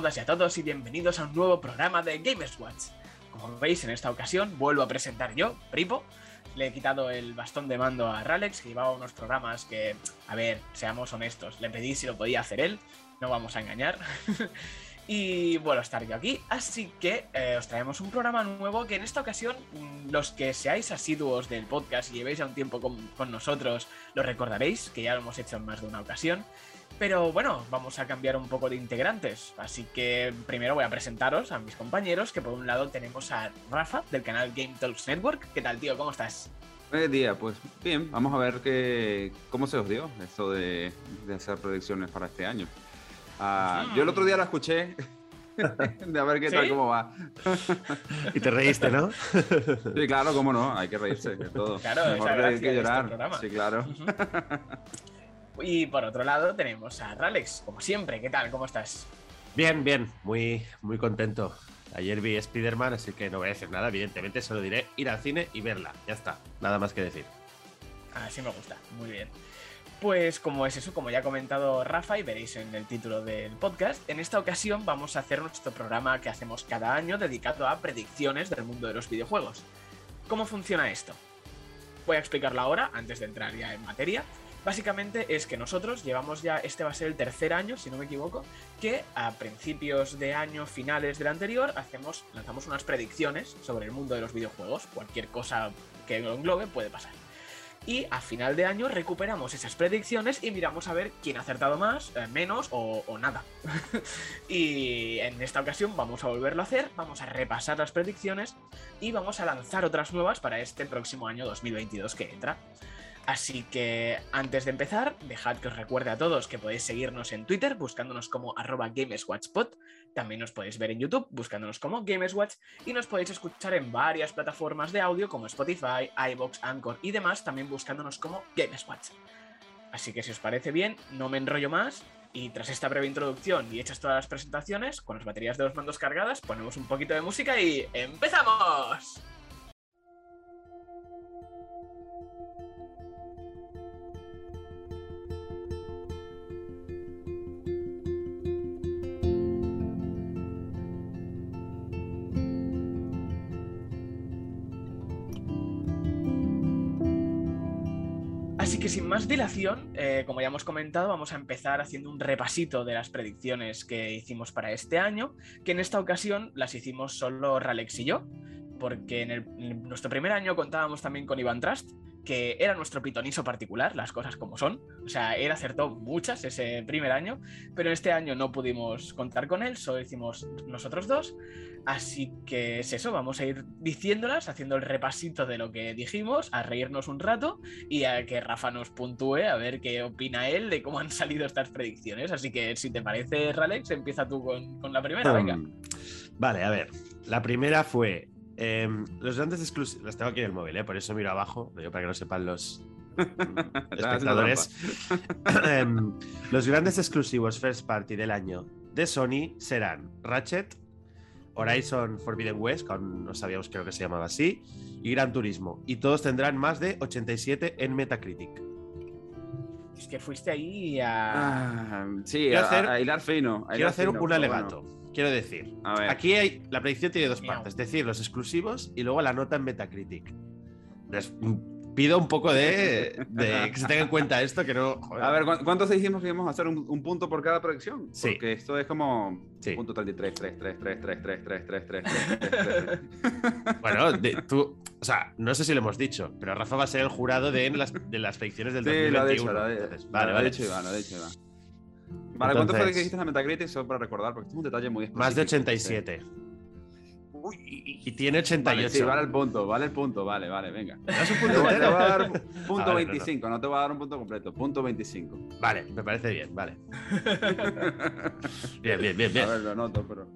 todas y a todos y bienvenidos a un nuevo programa de Gamers Watch. Como veis, en esta ocasión vuelvo a presentar yo, Pripo. Le he quitado el bastón de mando a Ralex, que llevaba unos programas que, a ver, seamos honestos, le pedí si lo podía hacer él, no vamos a engañar. y bueno, estar yo aquí, así que eh, os traemos un programa nuevo que en esta ocasión mm, los que seáis asiduos del podcast y llevéis ya un tiempo con, con nosotros lo recordaréis, que ya lo hemos hecho en más de una ocasión. Pero bueno, vamos a cambiar un poco de integrantes. Así que primero voy a presentaros a mis compañeros, que por un lado tenemos a Rafa del canal Game Talks Network. ¿Qué tal, tío? ¿Cómo estás? Buenos días, pues bien, vamos a ver qué, cómo se os dio eso de, de hacer predicciones para este año. Ah, Yo el otro día la escuché, de a ver qué tal, cómo va. Y te reíste, ¿no? Sí, claro, cómo no, hay que reírse de todo. Claro, Mejor reír que este llorar. programa. sí, claro. Y por otro lado tenemos a Ralex, como siempre. ¿Qué tal? ¿Cómo estás? Bien, bien, muy, muy contento. Ayer vi Spider-Man, así que no voy a decir nada, evidentemente, solo diré ir al cine y verla. Ya está, nada más que decir. Así me gusta, muy bien. Pues como es eso, como ya ha comentado Rafa y veréis en el título del podcast, en esta ocasión vamos a hacer nuestro programa que hacemos cada año dedicado a predicciones del mundo de los videojuegos. ¿Cómo funciona esto? Voy a explicarlo ahora, antes de entrar ya en materia. Básicamente es que nosotros llevamos ya, este va a ser el tercer año, si no me equivoco, que a principios de año, finales del anterior, hacemos, lanzamos unas predicciones sobre el mundo de los videojuegos. Cualquier cosa que lo englobe puede pasar. Y a final de año recuperamos esas predicciones y miramos a ver quién ha acertado más, eh, menos o, o nada. y en esta ocasión vamos a volverlo a hacer, vamos a repasar las predicciones y vamos a lanzar otras nuevas para este próximo año 2022 que entra. Así que antes de empezar, dejad que os recuerde a todos que podéis seguirnos en Twitter buscándonos como arroba GamersWatchPod. También nos podéis ver en YouTube buscándonos como GamersWatch y nos podéis escuchar en varias plataformas de audio como Spotify, iBox, Anchor y demás, también buscándonos como GamersWatch. Así que si os parece bien, no me enrollo más y tras esta breve introducción y hechas todas las presentaciones, con las baterías de los mandos cargadas, ponemos un poquito de música y ¡empezamos! Sin más dilación, eh, como ya hemos comentado, vamos a empezar haciendo un repasito de las predicciones que hicimos para este año, que en esta ocasión las hicimos solo Ralex y yo, porque en, en nuestro primer año contábamos también con Iván Trust, que era nuestro pitoniso particular, las cosas como son. O sea, él acertó muchas ese primer año, pero este año no pudimos contar con él, solo hicimos nosotros dos. Así que es eso, vamos a ir diciéndolas, haciendo el repasito de lo que dijimos, a reírnos un rato y a que Rafa nos puntúe a ver qué opina él de cómo han salido estas predicciones. Así que si te parece, Ralex, empieza tú con, con la primera, venga. Vale, a ver. La primera fue. Em, los grandes exclusivos. Los tengo aquí en el móvil, ¿eh? por eso miro abajo, para que lo sepan los espectadores. Em, los grandes exclusivos first party del año de Sony serán Ratchet, Horizon Forbidden West, que aún no sabíamos creo que se llamaba así, y Gran Turismo. Y todos tendrán más de 87 en Metacritic. Es que fuiste ahí a. Ah, sí, Quiero a, hacer- a hilar fino. a Quiero hacer fino, un alegato. bueno. Quiero decir, A ver. aquí hay, la predicción tiene dos partes, es decir, los exclusivos y luego la nota en Metacritic. Les mm, pido un poco de, de que se tenga en cuenta esto, que no... joder. A ver, ¿cu- ¿cuántos dijimos que íbamos a hacer un, un punto por cada predicción? Sí. Porque esto es como Sí. punto 33, 3, 3, 3, 3, 3, 3, 3, 3, 3, 3, 3. Bueno, de- tú, o sea, no sé si lo hemos dicho, pero Rafa va a ser el jurado de las, de las predicciones del Sí, lo ha 2021. dicho, lo ha dicho. Entonces, vale, Lo ha dicho Iván, lo ha dicho Iván. Vale, ¿cuánto fue Entonces- que dijiste la Metacritic? Solo para recordar, porque es un detalle muy específico. Más de 87. Uy, y- Y tiene 88. Vale, sí, vale el punto, vale el punto, vale, vale, venga. ¿Me das un Te punto te voy a dar punto Ah, vale, 25, no te voy a dar un punto completo, punto 25. Vale, me parece bien, vale. Bien, bien, bien, bien. A ver, lo noto, pero.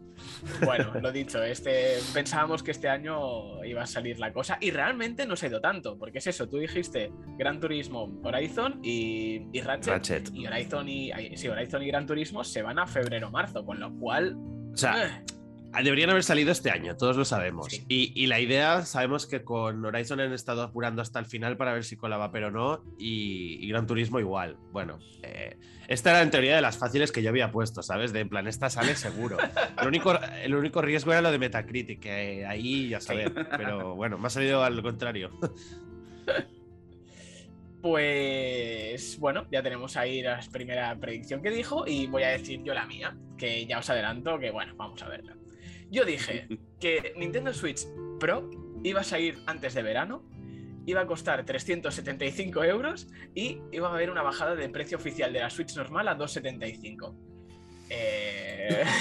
Bueno, lo dicho, este, pensábamos que este año iba a salir la cosa y realmente no se ha ido tanto, porque es eso, tú dijiste Gran Turismo, Horizon y, y Ratchet, Ratchet. Y Horizon y, sí, Horizon y Gran Turismo se van a febrero-marzo, con lo cual... O sea, eh, deberían haber salido este año, todos lo sabemos. Sí. Y, y la idea, sabemos que con Horizon han estado apurando hasta el final para ver si colaba, pero no. Y, y Gran Turismo igual. Bueno, eh, esta era en teoría de las fáciles que yo había puesto, ¿sabes? De en plan, esta sale seguro. El único, el único riesgo era lo de Metacritic, que ahí ya saber. Pero bueno, me ha salido al contrario. Pues bueno, ya tenemos ahí la primera predicción que dijo y voy a decir yo la mía, que ya os adelanto que bueno, vamos a verla. Yo dije que Nintendo Switch Pro iba a salir antes de verano, iba a costar 375 euros y iba a haber una bajada de precio oficial de la Switch normal a 275. Eh...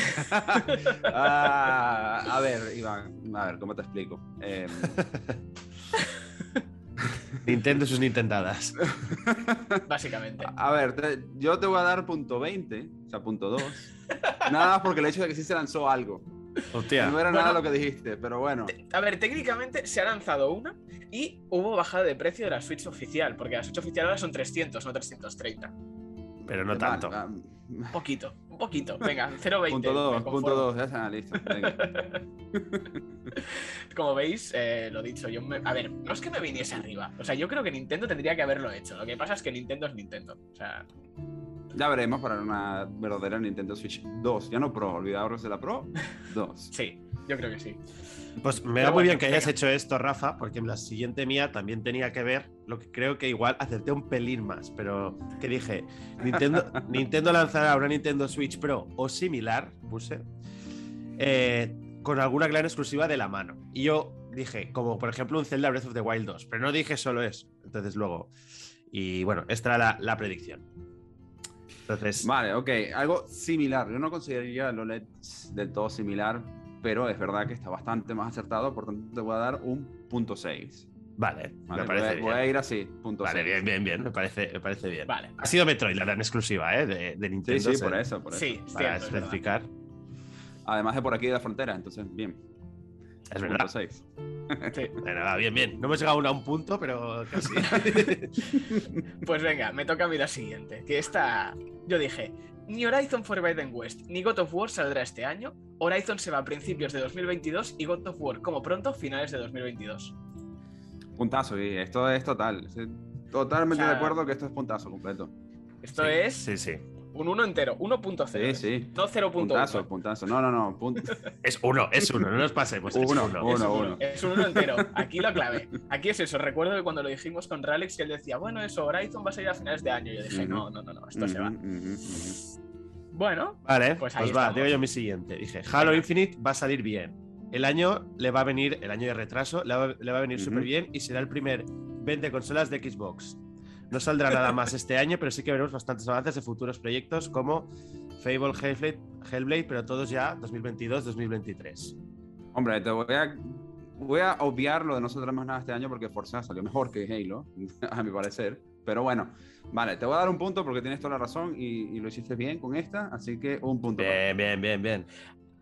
Ah, a ver, Iván, a ver, ¿cómo te explico? Em, Nintendo y sus Nintendadas. Básicamente. a ver, te- yo te voy a dar punto 20, o sea, punto 2. Nada más porque el hecho de que sí se lanzó algo. Hostia. No era Bueno. nada lo que dijiste, pero bueno. A ver, técnicamente se ha lanzado una y hubo bajada de precio de la Switch oficial, porque la Switch oficial ahora son 300, no 330. Pero no tanto. Un poquito, un poquito. Venga, 0,20. Punto me 2, conformo. punto 2, ya está, listo. venga. Como veis, eh, lo dicho, yo me- a ver, no es que me viniese arriba. O sea, yo creo que Nintendo tendría que haberlo hecho. Lo que pasa es que Nintendo es Nintendo. O sea, Ya veremos para una verdadera Nintendo Switch 2. Ya no Pro, olvidaros de la Pro 2. sí, yo creo que sí. Pues me va muy bueno, bien que hayas hecho esto, Rafa, porque en la siguiente mía también tenía que ver lo que creo que igual acerté un pelín más, pero que dije, Nintendo, Nintendo lanzará una Nintendo Switch Pro o similar, puse, eh, con alguna gran exclusiva de la mano. Y yo dije, como por ejemplo un Zelda Breath of the Wild 2, pero no dije solo eso. Entonces luego, y bueno, esta era la, la predicción. Entonces, Vale, ok, algo similar. Yo no consideraría el OLED del todo similar, pero es verdad que está bastante más acertado, por tanto te voy a dar un punto 6. vale, Vale, me parece voy, a, bien. voy a ir así, punto Vale, 6. bien, bien, bien, me parece, me parece bien. Vale. Ha sido Metroid la gran exclusiva, ¿eh? De, de Sí, Nintendo. sí, se- por eso, por eso. Sí, Para cierto, es verdad. especificar. Además de por aquí de la frontera, entonces, bien. Es verdad. 6. Sí. Bueno, va, bien, bien. No hemos llegado aún a un punto, pero casi. Pues venga, me toca a mí la siguiente. Que esta. Yo dije. Ni Horizon Forbidden West ni God of War saldrá este año. Horizon se va a principios de 2022 y God of War, como pronto, finales de 2022. Puntazo, y esto es total. Totalmente O sea, de acuerdo que esto es puntazo completo. Esto Sí, es Sí, sí. Un 1 entero, 1.0. Sí, sí. No 0.1. Puntazo, puntazo. No, no, no. Punto. Es uno, es uno, no nos pasemos. es Uno, uno. Es uno, un uno. Es un uno entero. Aquí lo clave. Aquí es eso. Recuerdo que cuando lo dijimos con Ralex, que él decía, bueno, eso, Horizon va a salir a finales de año. Y yo dije, no, no, no, no, esto se va. Bueno, Vale, Pues pues, ahí va, estamos. digo yo mi siguiente. Dije, Halo. Infinite va a salir bien. El año le va a venir, el año de retraso, le va, le va a venir súper bien y será el primer 20 consolas de Xbox. No saldrá nada más este año, pero sí que veremos bastantes avances de futuros proyectos como Fable, Hellblade, Hellblade pero todos ya 2022-2023. Hombre, te voy a, voy a obviar lo de no saldrá más nada este año porque Forza salió mejor que Halo, a mi parecer. Pero bueno, vale, te voy a dar un punto porque tienes toda la razón y, y lo hiciste bien con esta, así que un punto. Bien, bien, bien, bien.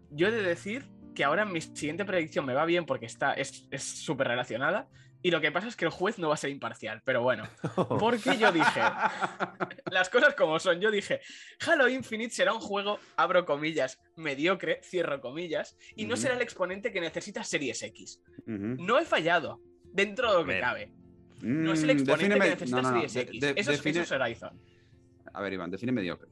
yo he de decir que ahora mi siguiente predicción me va bien porque está, es es súper relacionada. Y lo que pasa es que el juez no va a ser imparcial. Pero bueno, porque yo dije, las cosas como son. Yo dije, Halo Infinite será un juego, abro comillas, mediocre, cierro comillas, y no será el exponente que necesita Series X. No he fallado, dentro de lo que cabe. No es el Mm, exponente defíneme- que necesita no, no, no, Series de- X. de- eso, es, define- eso es Horizon. A ver, Iván, define mediocre.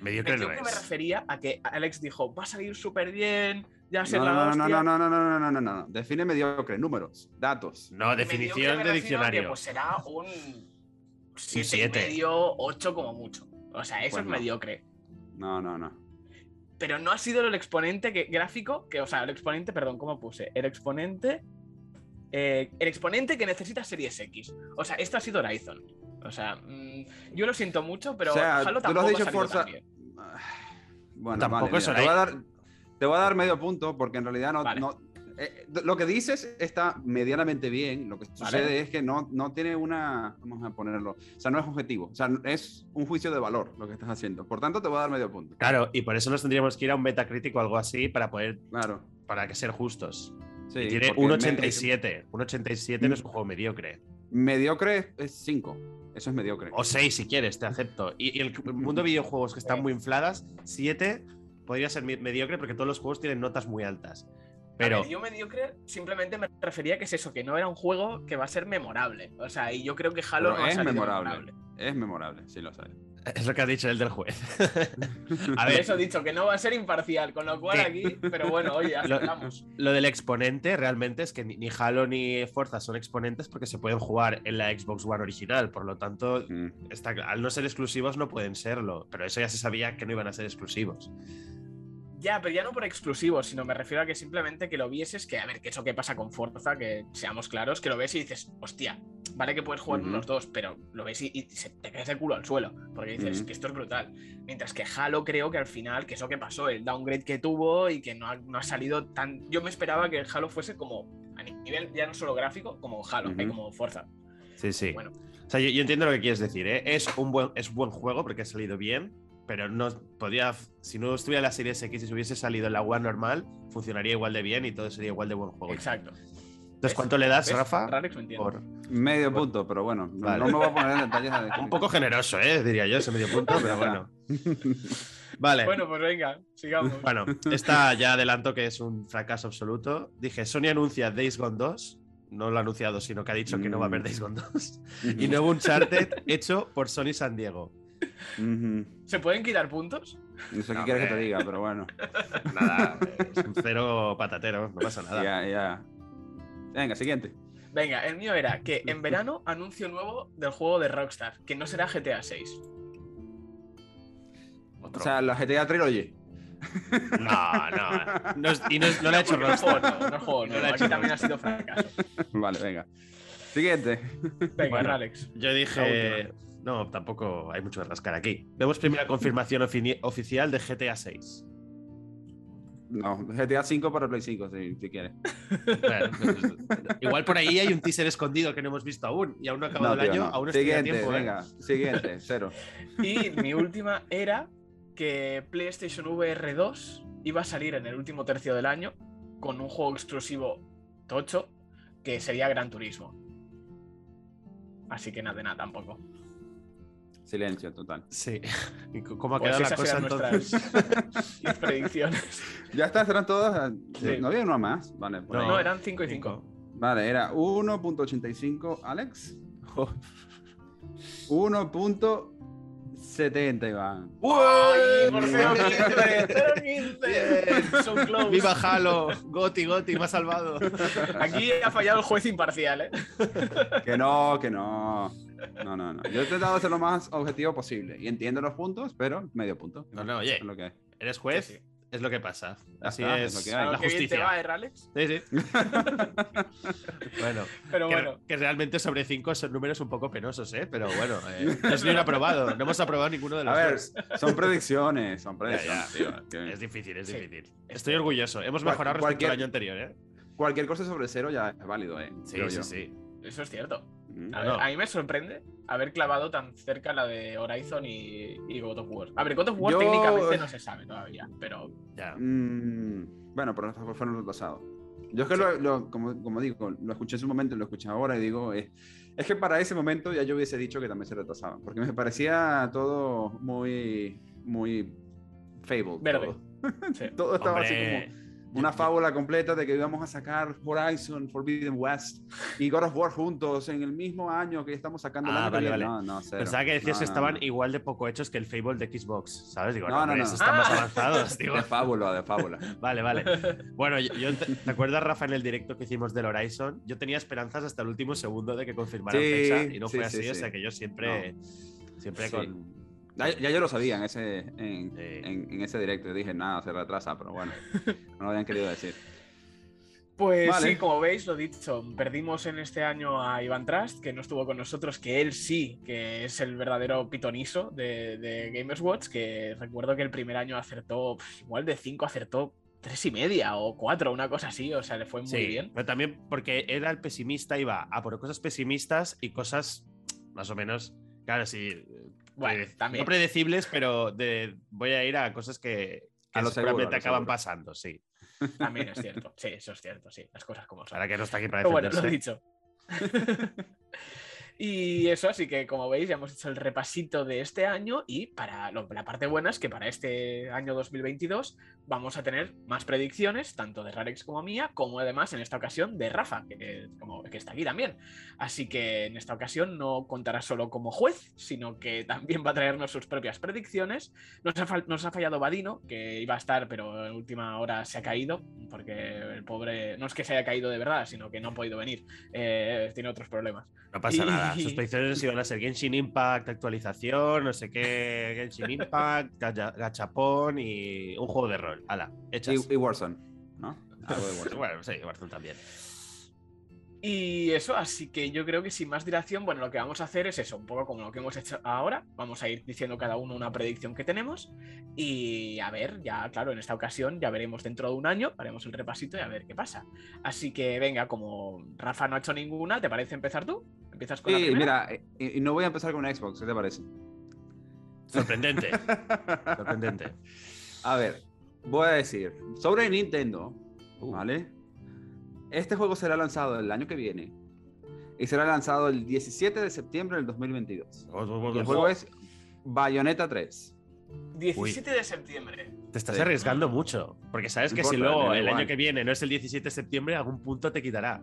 Mediocre no Mediocre me es. refería a que Alex dijo, va a salir súper bien, ya No, la no, no, no, no, no, no, no, no, no, no, no. Define mediocre, números, datos. No, definición de que, diccionario. pues será un 7 y siete. medio, 8 como mucho. O sea, eso Pues es no. mediocre. No, no, no. Pero no ha sido el exponente que, gráfico, que, o sea, el exponente, perdón, ¿cómo puse? El exponente. eh, el exponente que necesita Series X. O sea, esto ha sido Horizon. O sea, mm, yo lo siento mucho, pero O sea, Halo tú lo has tampoco dicho ha salido Forza- tan bien. Bueno, Tampoco vale, mira, te, voy a dar, te voy a dar medio punto porque en realidad no... Vale. no- eh, lo que dices está medianamente bien. Lo que sucede es que no, no tiene una... Vamos a ponerlo... O sea, no es objetivo. O sea, es un juicio de valor lo que estás haciendo. Por tanto, te voy a dar medio punto. Claro, y por eso nos tendríamos que ir a un Metacritic o algo así para poder, Claro. para que ser justos. Sí, y tiene un me- 87. Un 87 no es un juego mediocre. mediocre es 5. Eso es mediocre. O 6 si quieres, te acepto. Y, y el mundo de videojuegos que están Sí. muy infladas, 7 podría ser mediocre porque todos los juegos tienen notas muy altas. Pero yo mediocre simplemente me refería que es eso, que no era un juego que va a ser memorable. O sea, y yo creo que Halo no es salido memorable. Es memorable, sí lo sabes. Es lo que ha dicho el del juez. a ver, eso he dicho que no va a ser imparcial, con lo cual ¿Qué? aquí, pero bueno, oye, Lo- lo del exponente realmente es que ni, ni Halo ni Forza son exponentes porque se pueden jugar en la Xbox One original. Por lo tanto, Mm. está, al no ser exclusivos no pueden serlo. Pero eso ya se sabía que no iban a ser exclusivos. Ya, pero ya no por exclusivos, sino me refiero a que simplemente que lo vieses, que a ver, que eso que pasa con Forza, que seamos claros, que lo ves y dices, hostia, vale que puedes jugar Ujú. los dos, pero lo ves y, y se te caes de culo al suelo, porque dices que esto es brutal. Mientras que Halo creo que al final, que es lo que pasó, el downgrade que tuvo y que no ha, no ha salido tan... Yo me esperaba que el Halo fuese como, a nivel ya no solo gráfico, como Halo, eh, como Forza. Sí, sí. Bueno, O sea, yo, yo entiendo lo que quieres decir. ¿eh? Es un buen, es buen juego porque ha salido bien, pero no podía. Si no estuviera la Series X y se hubiese salido en la One normal, funcionaría igual de bien y todo sería igual de buen juego. exacto. Entonces, ¿cuánto le das. Rafa? Entiende. Por- Medio punto, pero bueno, no- Vale. no me voy a poner en detalles. de- Un poco generoso, ¿eh? diría yo, ese medio punto, pero bueno. Vale. Bueno, pues venga, sigamos. Bueno, esta ya adelanto que es un fracaso absoluto. Dije, Sony anuncia Days Gone 2. No lo ha anunciado, sino que ha dicho que no va a haber Mm. Days Gone 2. Y nuevo Uncharted hecho por Sony San Diego. ¿Se pueden quitar puntos? No sé qué No, quieres que te diga, pero bueno. Nada, es un cero patatero, no pasa nada. Ya, ya. Venga, siguiente. Venga, el mío era que en verano anuncio nuevo del juego de Rockstar, que no será GTA 6. Otro. O sea, la GTA Trilogy. no, no. no es- y no, es- no lo ha hecho no juego Rockstar. no es juego No lo ha aquí hecho también ha sido fracaso. Vale, venga. Siguiente. Venga, Bueno. Alex. Yo dije. No, tampoco hay mucho que rascar aquí. Vemos primera confirmación ofi- oficial de GTA 6. No, GTA 5 para Play 5, si, si quieres. Bueno, pues, igual por ahí hay un teaser escondido que no hemos visto aún y aún no ha acabado No, el tío, año. no. Aún Siguiente, tiempo, ¿eh? venga. Siguiente, cero. Y mi última era que PlayStation VR 2 iba a salir en el último tercio del año con un juego exclusivo tocho que sería Gran Turismo. Así que nada de nada tampoco. Silencio total. Sí. ¿Y c- cómo ha Pues quedado la esas cosa eran entonces? nuestras 10 predicciones. Ya está, serán todas. Sí. No había uno más. Vale, por No. ahí. No, eran 5 y 5. Vale, era 1.85 Alex. 1.70 Iván. ¡Ay, por Uy. 0.15! ¡0.15! So close. ¡Viva Halo! Goti, Goti, me ha salvado. Aquí ha fallado el juez imparcial, ¿eh? Que no, que no. No, no, no. Yo he intentado ser lo más objetivo posible. Y entiendo los puntos, pero medio punto. No, no, oye. Es lo que hay. Eres juez, Sí, sí. es lo que pasa. Así está, es, es lo que A hay. lo la que bien te justicia. va, ¿eh, Alex? Sí, sí. bueno, Pero que, bueno, que realmente sobre 5 son números un poco penosos, ¿eh? Pero bueno, eh, no es ni un aprobado. No hemos aprobado ninguno de los A ver, dos. son predicciones, son predicciones, ya. tío. Que Es difícil, es Sí. difícil. Estoy orgulloso. Hemos mejorado respecto cualquier- al año anterior, ¿eh? Cualquier cosa sobre cero ya es válido, ¿eh? Sí, Creo sí, yo. sí. Eso es cierto. Mm. A, No, ver, a mí me sorprende haber clavado tan cerca la de Horizon y, y God of War. A ver, God of War Yo- técnicamente no se sabe todavía, pero Ya. Mm, bueno, pero estos fueron los pasados. Yo es que, lo, lo- como, como digo, lo escuché en su momento, lo escuché ahora y digo, eh, es que para ese momento ya yo hubiese dicho que también se retrasaba, porque me parecía todo muy, muy fable. Verde. Todo, sí. Todo estaba Hombre, así como una fábula completa de que íbamos a sacar Horizon, Forbidden West y God of War juntos en el mismo año que estamos sacando el Ah, año que vale, vale. No, no, cero. Pensaba que decías No, que estaban igual de poco hechos que el Fable de Xbox, ¿sabes? Digo, No, no, no, están más avanzados. Digo, De fábula, de fábula. vale, vale. Bueno, yo, te, ¿te acuerdas, Rafa, en el directo que hicimos del Horizon? Yo tenía esperanzas hasta el último segundo de que confirmaran Sí, fecha y no sí, fue sí, así, o sí. sea que yo siempre, siempre con... Ya, ya yo lo sabía en ese, en, Sí. en- en ese directo. Dije, nada, se retrasa, pero bueno, no lo habían querido decir. Pues Vale. sí, como veis, lo dicho, perdimos en este año a Iván Trust, que no estuvo con nosotros, que él sí, que es el verdadero pitoniso de, de Gamers Watch, que recuerdo que el primer año acertó, igual de 5 acertó tres y media o cuatro, una cosa así, o sea, le fue muy Sí, bien. pero también porque era el pesimista, iba a por cosas pesimistas y cosas más o menos, claro, sí, Bueno, prede- también. no predecibles, pero de, voy a ir a cosas que, que A lo seguro, seguramente lo acaban seguro. pasando, sí. También es cierto, sí, eso es cierto, sí, las cosas como son. Ahora que no está aquí para Pero bueno, lo defenderse. dicho. Y eso, así que como veis, ya hemos hecho el repasito de este año y para lo- la parte buena es que para este año 2022 vamos a tener más predicciones, tanto de Rarex como mía, como además en esta ocasión de Rafa, que, como, que está aquí también. Así que en esta ocasión no contará solo como juez, sino que también va a traernos sus propias predicciones. Nos ha, nos ha fallado Vadino, que iba a estar, pero en última hora se ha caído, porque el pobre, no es que se haya caído de verdad, sino que no ha podido venir, eh, tiene otros problemas. No pasa Y- nada. Sus predicciones iban a ser Genshin Impact, actualización, no sé qué, Genshin Impact, gacha- gachapón y un juego de rol. Hala, hechas. Y, y Warzone, ¿no? Warzone. Bueno, sí, Warzone también. Y eso, así que yo creo que sin más dilación, bueno, lo que vamos a hacer es eso, un poco como lo que hemos hecho ahora. Vamos a ir diciendo cada uno una predicción que tenemos. Y a ver, ya, claro, en esta ocasión ya veremos dentro de un año, haremos el repasito y a ver qué pasa. Así que venga, como Rafa no ha hecho ninguna, ¿te parece empezar tú? ¿Empiezas con la Sí, mira, eh, y, y no voy a empezar con Xbox, ¿qué te parece? Sorprendente. Sorprendente. A ver, voy a decir, sobre Nintendo, Uh. ¿vale? Este juego será lanzado el año que viene y será lanzado el 17 de septiembre del 2022. Y el juego es Bayonetta 3. 17 de septiembre. Te estás Sí. arriesgando mucho. Porque sabes que si luego el año que viene no es el 17 de septiembre, algún punto te quitará.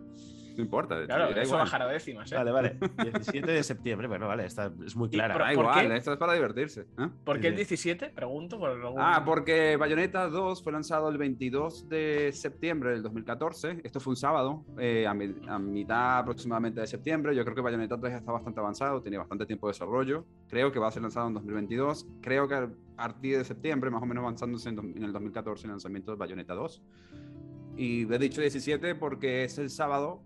No importa. Claro, eso igual. bajará décimas, ¿eh? Vale, vale. 17 de septiembre, bueno, vale, esta es muy clara. pro- Da ¿Por igual, qué? esto es para divertirse. ¿eh? ¿Por qué el Sí. 17? Pregunto. Por algún- Ah, porque Bayonetta 2 fue lanzado el 22 de septiembre del 2014. Esto fue un sábado, eh, a, mi- a mitad aproximadamente de septiembre. Yo creo que Bayonetta 3 ya está bastante avanzado, tiene bastante tiempo de desarrollo. Creo que va a ser lanzado en 2022. Creo que a partir de septiembre, más o menos avanzándose en, en el 2014, el lanzamiento de Bayonetta 2. Y he dicho 17 porque es el sábado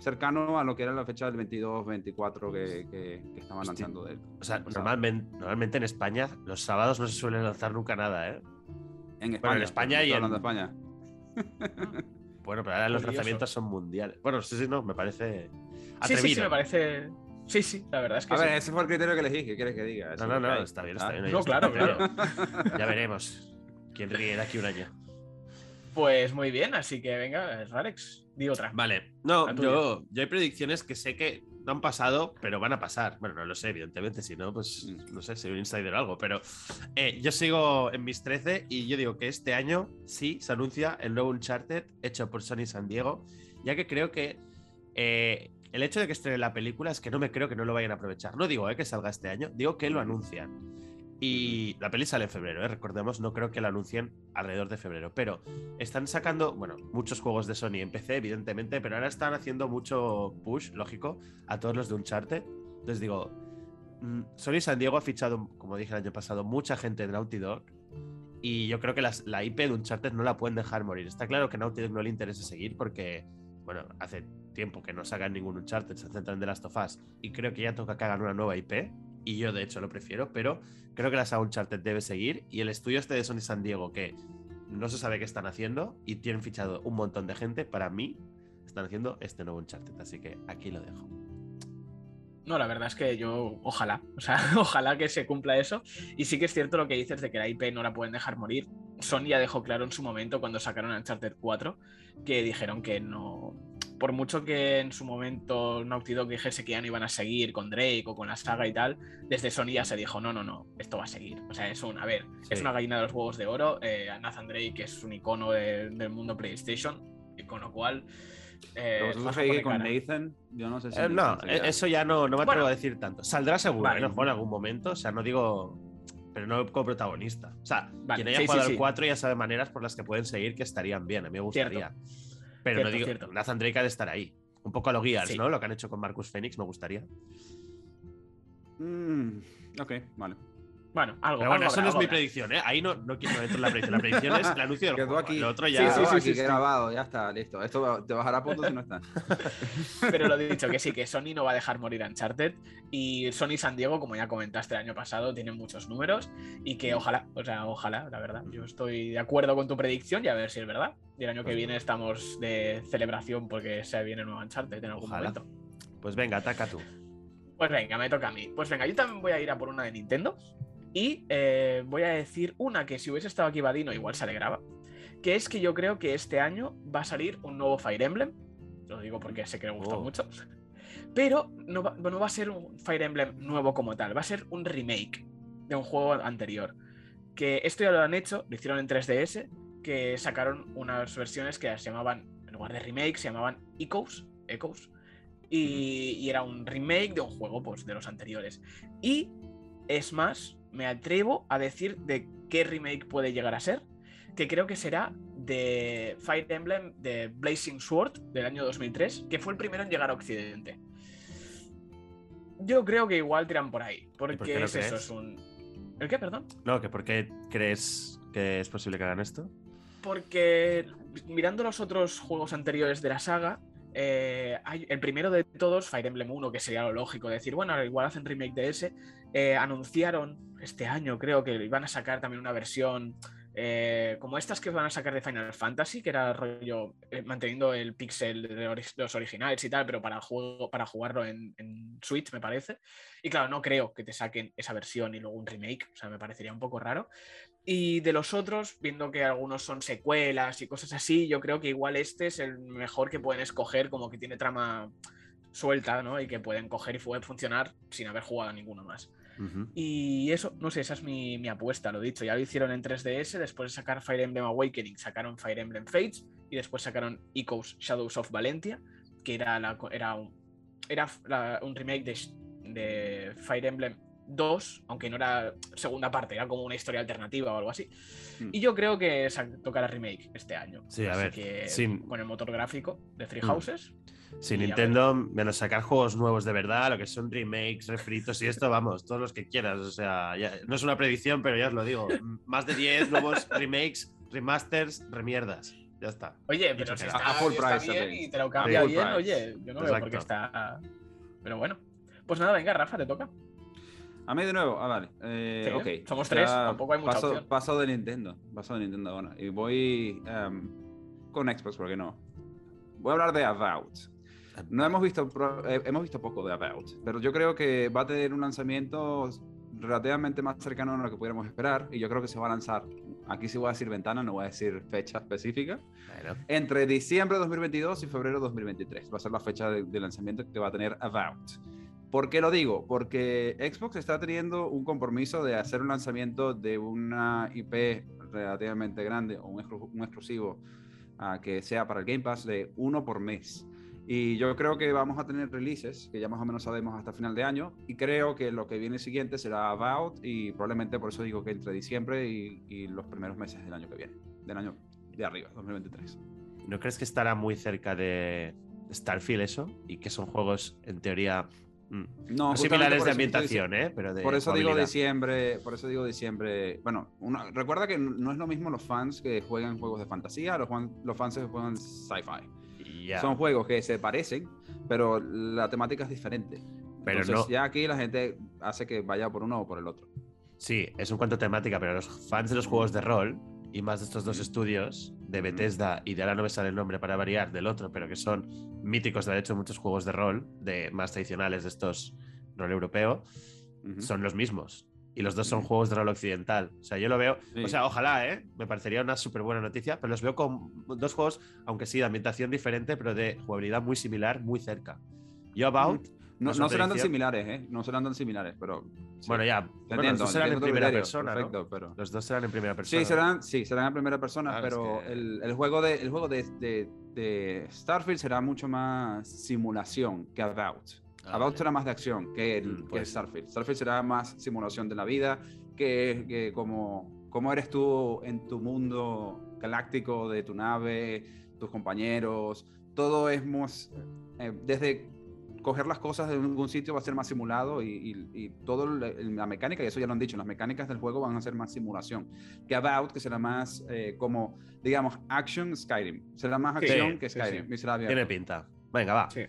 cercano a lo que era la fecha del 22-24 que, que, que estaban Hostia. lanzando de él. O sea, Pues, normalmente, normalmente en España los sábados no se suele lanzar nunca nada, ¿eh? En España. Bueno, en España y en- de España. Bueno, pero ahora los Curioso. lanzamientos son mundiales. Bueno, sí, sí, no, me parece sí, atrevido. sí, sí, me parece. Sí, sí, la verdad es que A sí. ver, ese fue el criterio que elegí. ¿Qué quieres que diga? No, no, no, está bien, está bien. No, está, claro, claro. Ya veremos quién ríe de aquí un año. Pues muy bien, así que venga, Rarex, di otra. Vale, no, yo, yo hay predicciones que sé que no han pasado, pero van a pasar. Bueno, no lo sé, evidentemente, si no, pues Mm. no sé, soy un insider o algo, pero eh, yo sigo en mis 13 y yo digo que este año sí se anuncia el nuevo Uncharted hecho por Sony San Diego, ya que creo que eh, el hecho de que estrene la película es que no me creo que no lo vayan a aprovechar. No digo eh, que salga este año, digo que lo anuncian. Y la peli sale en febrero, ¿eh? recordemos, no creo que la anuncien alrededor de febrero, pero están sacando, bueno, muchos juegos de Sony en PC, evidentemente, pero ahora están haciendo mucho push, lógico, a todos los de Uncharted. Entonces digo, mm, Sony San Diego ha fichado, como dije el año pasado, mucha gente de Naughty Dog y yo creo que las- la IP de Uncharted no la pueden dejar morir. Está claro que Naughty Dog no le interesa seguir porque, bueno, hace tiempo que no sacan ningún Uncharted, se centran en The Last of Us y creo que ya toca que hagan una nueva IP y yo de hecho lo prefiero, pero creo que la saga Uncharted debe seguir y el estudio este de Sony San Diego que no se sabe qué están haciendo y tienen fichado un montón de gente, para mí están haciendo este nuevo Uncharted, así que aquí lo dejo. No, la verdad es que yo, ojalá, o sea, ojalá que se cumpla eso. Y sí que es cierto lo que dices de que la IP no la pueden dejar morir. Sony ya dejó claro en su momento cuando sacaron Uncharted 4 que dijeron que no. Por mucho que en su momento Naughty Dog dijese que ya no iban a seguir con Drake o con la saga y tal, desde Sony ya se dijo: no, no, no, esto va a seguir. O sea, es un. A ver, es una gallina de los huevos de oro. eh, Nathan Drake es un icono de- del mundo PlayStation, y con lo cual. eh, vosotros pone con cara. Nathan, yo no sé si. Eh, no, eh, eso ya no, no me atrevo Bueno. a decir tanto. Saldrá seguro, Vale. ¿eh? a lo mejor en algún momento. O sea, no digo. Pero no como protagonista. O sea, Vale, quien haya sí, jugado sí, al sí. 4 ya sabe maneras por las que pueden seguir que estarían bien. A mí me gustaría. Pero Cierto, no digo. cierto. Nathan Drake ha de estar ahí. Un poco a lo Gears, Sí. ¿no? Lo que han hecho con Marcus Phoenix me gustaría. Mm, ok, vale. Bueno, algo. Pero bueno, algo eso habrá, no es mi habrá. predicción, ¿eh? Ahí no, no, quiero- no entro en la predicción. La predicción es el anuncio del Quedó juego. aquí. Lo otro Sí, ya. sí, Quedó sí, aquí sí. grabado, ya está, listo. Esto te bajará puntos si no está. Pero lo dicho, que sí, que Sony no va a dejar morir a Uncharted. Y Sony San Diego, como ya comentaste el año pasado, tienen muchos números. Y que ojalá, o sea, ojalá, la verdad. Yo estoy de acuerdo con tu predicción y a ver si es verdad. Y el año que viene estamos de celebración porque se viene nuevo Uncharted en algún Ojalá. momento. Pues venga, ataca tú. Pues venga, me toca a mí. Pues venga, yo también voy a ir a por una de Nintendo. Y eh, voy a decir una que si hubiese estado aquí Vadino igual se alegraba. Que es que yo creo que este año va a salir un nuevo Fire Emblem. Lo digo porque sé que le gusta Oh. mucho. Pero no va, no va a ser un Fire Emblem nuevo como tal, va a ser un remake de un juego anterior. Que esto ya lo han hecho, lo hicieron en 3DS, que sacaron unas versiones que se llamaban, en lugar de remake, se llamaban Echoes, Echoes y, y era un remake de un juego pues, de los anteriores. Y es más, me atrevo a decir de qué remake puede llegar a ser, que creo que será de Fire Emblem de Blazing Sword del año 2003, que fue el primero en llegar a Occidente. Yo creo que igual tiran por ahí, porque por es eso, es un... ¿El qué, perdón? No, que ¿por qué crees que es posible que hagan esto? Porque mirando los otros juegos anteriores de la saga, eh, hay- el primero de todos, Fire Emblem 1, que sería lo lógico, decir, bueno, igual hacen remake de ese, eh, anunciaron este año, creo que iban a sacar también una versión eh, como estas que van a sacar de Final Fantasy, que era rollo eh, manteniendo el pixel de los originales y tal, pero para, juego, para jugarlo en, en Switch, me parece. Y claro, no creo que te saquen esa versión y luego un remake, o sea, me parecería un poco raro. Y de los otros, viendo que algunos son secuelas y cosas así, yo creo que igual este es el mejor que pueden escoger, como que tiene trama suelta, ¿no? Y que pueden coger y puede funcionar sin haber jugado a ninguno más. Y eso, no sé, esa es mi, mi apuesta, lo dicho. Ya lo hicieron en 3DS, después de sacar Fire Emblem Awakening, sacaron Fire Emblem Fates y después sacaron Echoes Shadows of Valentia, que era, la, era, un, era un remake de, de Fire Emblem 2, aunque no era segunda parte, era como una historia alternativa o algo así. Mm. Y yo creo que tocará remake este año. Sí, a Así ver, que sin- con el motor gráfico de Three Mm. Houses. Si Y a Nintendo, menos sacar juegos nuevos de verdad, lo que son remakes, refritos y esto, vamos, todos los que quieras. O sea, ya- no es una predicción, pero ya os lo digo. Más de 10 nuevos remakes, remasters, remierdas. Ya está. Oye, Dicho pero si está, A full está price bien y te lo cambia bien, price. oye, yo no veo por qué Exacto. está. Pero bueno. Pues nada, venga, Rafa, te toca. A mí de nuevo, ah, vale. Eh, Sí, ok. somos tres, tampoco hay mucha paso, opción. Paso de Nintendo, paso de Nintendo ahora. Y voy em, con Xbox, ¿por qué no? Voy a hablar de About. No hemos visto, eh, hemos visto poco de About, pero yo creo que va a tener un lanzamiento relativamente más cercano a lo que pudiéramos esperar. Y yo creo que se va a lanzar, aquí sí voy a decir ventana, no voy a decir fecha específica, Bueno, entre diciembre de 2022 y febrero de 2023. Va a ser la fecha de, de lanzamiento que va a tener About. ¿Por qué lo digo? Porque Xbox está teniendo un compromiso de hacer un lanzamiento de una IP relativamente grande o un, exclu- un exclusivo ah, que sea para el Game Pass de uno por mes. Y yo creo que vamos a tener releases que ya más o menos sabemos hasta final de año. Y creo que lo que viene siguiente será About y probablemente por eso digo que entre diciembre y, y los primeros meses del año que viene, del año de arriba, 2023. ¿no crees que estará muy cerca de Starfield eso? Y que son juegos, en teoría, No, no similares de ambientación, ¿eh? Pero de Por eso digo diciembre, por eso digo diciembre. Bueno, una- recuerda que no es lo mismo los fans que juegan juegos de fantasía, los, los fans que juegan sci-fi. Son juegos que se parecen, pero la temática es diferente. Pero Entonces, no- ya aquí la gente hace que vaya por uno o por el otro. Sí, es en cuanto temática, pero los fans de los juegos de rol y más de estos dos estudios, de Bethesda y de ahora no me sale el nombre para variar del otro, pero que son míticos de hecho muchos juegos de rol, de más tradicionales de estos rol europeo, son los mismos. Y los dos son juegos de rol occidental. O sea, yo lo veo. Sí. O sea, ojalá, ¿eh? Me parecería una súper buena noticia, pero los veo con dos juegos, aunque sí, de ambientación diferente, pero de jugabilidad muy similar, muy cerca. Yo About, no serán tan similares, ¿eh? No serán tan similares, pero. sí. bueno, ya. Bueno, los dos serán en primera persona. pero. Los dos serán en primera persona. Sí, serán, sí, serán en primera persona, es pero que- el, el juego, de, el juego de, de- de Starfield será mucho más simulación que About. Ah, About vale. será más de acción que el, Mm, que el pues. Starfield. Starfield será más simulación de la vida, que, que como, como eres tú en tu mundo galáctico de tu nave, tus compañeros, todo es más, eh, desde coger las cosas de algún sitio va a ser más simulado y, y, y todo el- el- la mecánica, y eso ya lo han dicho, las mecánicas del juego van a ser más simulación que About, que será más eh, como, digamos, action Skyrim. Será más Sí, acción que sí, Skyrim. sí. abierto. Tiene pinta. Venga, va. Sí.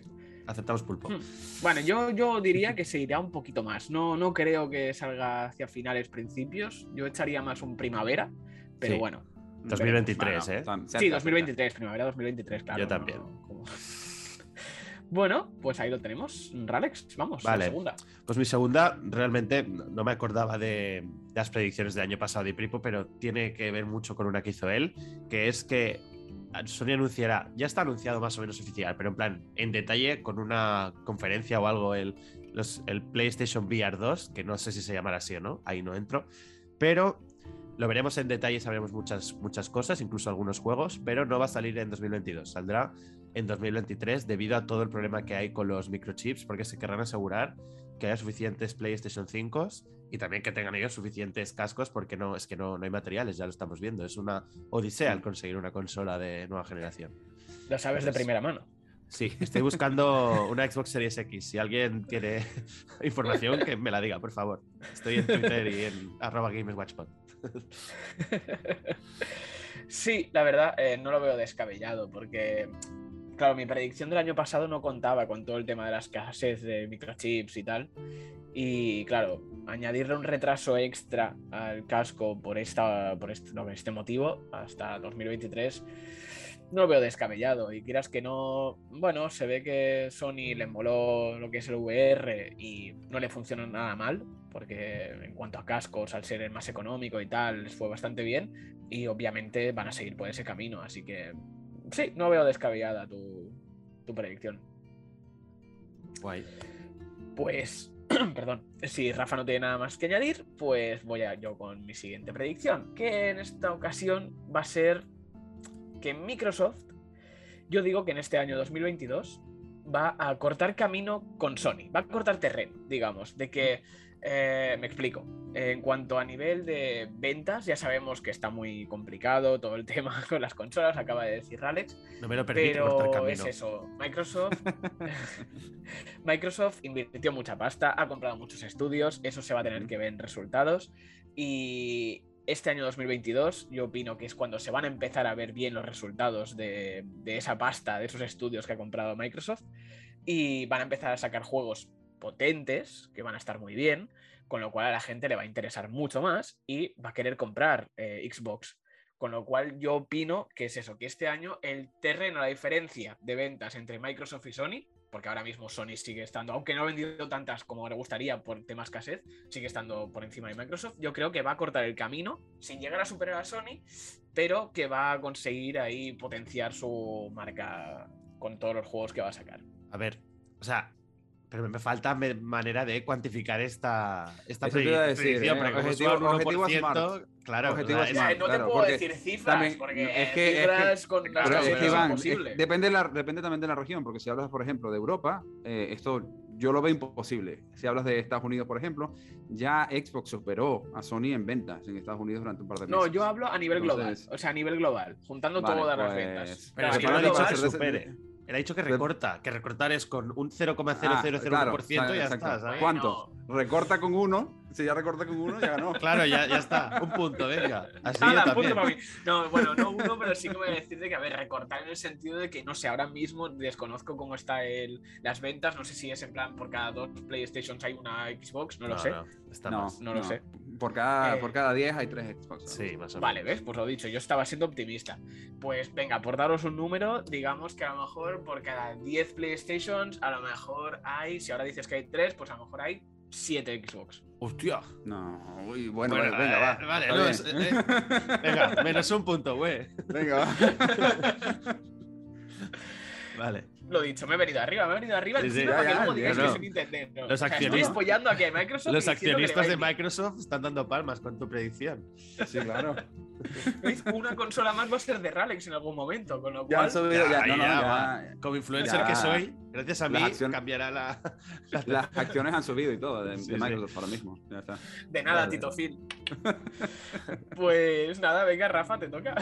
Aceptamos pulpo. Hmm. Bueno, yo, yo diría que se irá un poquito más. No, no creo que salga hacia finales, principios. Yo echaría más un primavera, pero Sí. bueno. 2023, ¿eh? tan Sí, cerca, 2023, primavera 2023, claro. Yo no- también. como- Bueno, pues ahí lo tenemos. Ralex, vamos, Vale. la segunda. Pues mi segunda, realmente no me acordaba de, de las predicciones del año pasado de Pripo, pero tiene que ver mucho con una que hizo él, que es que Sony anunciará, ya está anunciado más o menos oficial, pero en plan, en detalle, con una conferencia o algo, el, el PlayStation VR 2, que no sé si se llamará así o no, ahí no entro, pero lo veremos en detalle, sabremos muchas, muchas cosas, incluso algunos juegos, pero no va a salir en 2022, saldrá en 2023 debido a todo el problema que hay con los microchips, porque se querrán asegurar que haya suficientes PlayStation 5 y también que tengan ellos suficientes cascos, porque no es que no, no hay materiales, ya lo estamos viendo. Es una odisea el conseguir una consola de nueva generación. Lo sabes de primera mano. Sí, estoy buscando una Xbox Series X. Si alguien tiene información, que me la diga, por favor. Estoy en Twitter y en arroba GamesWatchPod. Sí, la verdad, eh, no lo veo descabellado, porque claro, mi predicción del año pasado no contaba con todo el tema de las escasez de microchips y tal. Y claro, añadirle un retraso extra al casco por, esta, por este, este motivo hasta 2023 no lo veo descabellado. Y quieras que no, bueno, se ve que Sony le moló lo que es el VR y no le funciona nada mal, porque en cuanto a cascos, al ser el más económico y tal, les fue bastante bien. Y obviamente van a seguir por ese camino. Así que sí, no veo descabellada tu, predicción. Guay. Pues, perdón, si Rafa no tiene nada más que añadir, pues voy a yo con mi siguiente predicción, que en esta ocasión va a ser que Microsoft, yo digo que en este año 2022 va a cortar camino con Sony, va a cortar terreno, digamos, de que eh, me explico. En cuanto a nivel de ventas, ya sabemos que está muy complicado todo el tema con las consolas, acaba de decir Alex. No me lo permite pero es eso. Microsoft, Microsoft invirtió mucha pasta, ha comprado muchos estudios, eso se va a tener que ver en resultados. Y este año 2022 yo opino que es cuando se van a empezar a ver bien los resultados de, de esa pasta, de esos estudios que ha comprado Microsoft. Y van a empezar a sacar juegos potentes, que van a estar muy bien, con lo cual a la gente le va a interesar mucho más y va a querer comprar eh, Xbox. Con lo cual yo opino que es eso, que este año el terreno, la diferencia de ventas entre Microsoft y Sony, porque ahora mismo Sony sigue estando, aunque no ha vendido tantas como le gustaría por temas escasez, sigue estando por encima de Microsoft, yo creo que va a cortar el camino sin llegar a superar a Sony, pero que va a conseguir ahí potenciar su marca con todos los juegos que va a sacar. A ver, o sea, pero me falta manera de cuantificar esta, esta predicción. ¿eh? objetivo, objetivo smart. Claro, objetivo no te puedo decir cifras, porque es que, cifras con las es depende, la, depende también de la región, porque si hablas, por ejemplo, de Europa, eh, esto yo lo veo imposible. Si hablas de Estados Unidos, por ejemplo, ya Xbox superó a Sony en ventas en Estados Unidos durante un par de meses. No, yo hablo a nivel global, o sea, a nivel global, juntando todas las pues, ventas. Pero, pero que no supere. Él ha dicho que recorta, que recortar es con un 0,0001% ah, y ya está. ¿Cuánto? Recorta con uno. Si ya recorta con uno, ya ganó. claro, ya, ya está. Un punto, venga. Así ah, punto para mí. No, bueno, no uno, pero sí que voy a decirte que, a ver, recortar en el sentido de que, no sé, ahora mismo desconozco cómo está el, las ventas. No sé si es en plan por cada dos PlayStations hay una Xbox, no lo sé. No, está no, no, lo sé. Por cada, por cada 10 hay tres Xbox. Sí, más o menos. Vale, ¿ves? Pues lo dicho, yo estaba siendo optimista. Pues venga, por daros un número, digamos que a lo mejor por cada 10 PlayStations, a lo mejor hay, si ahora dices que hay 3, pues a lo mejor hay 7 Xbox. Hostia. No, uy, bueno, venga, va. Eh, vale, no, eh, venga, menos un punto, güey. Venga, va. vale. Lo dicho, me he venido arriba, me he venido arriba sí, sí, ya, ya, no digas que es un Nintendo. Los accionistas, estoy apoyando aquí a Microsoft. Los accionistas de Microsoft están dando palmas con tu predicción. Sí, claro. Una consola más va a ser de Ralex en algún momento, con lo ya cual. Han subido, ya, no, no, ya, Como influencer que soy, gracias a mí cambiará la, Las acciones han subido y todo de, de Microsoft ahora mismo. Ya está. De nada, Tito Phil. pues nada, venga, Rafa, te toca.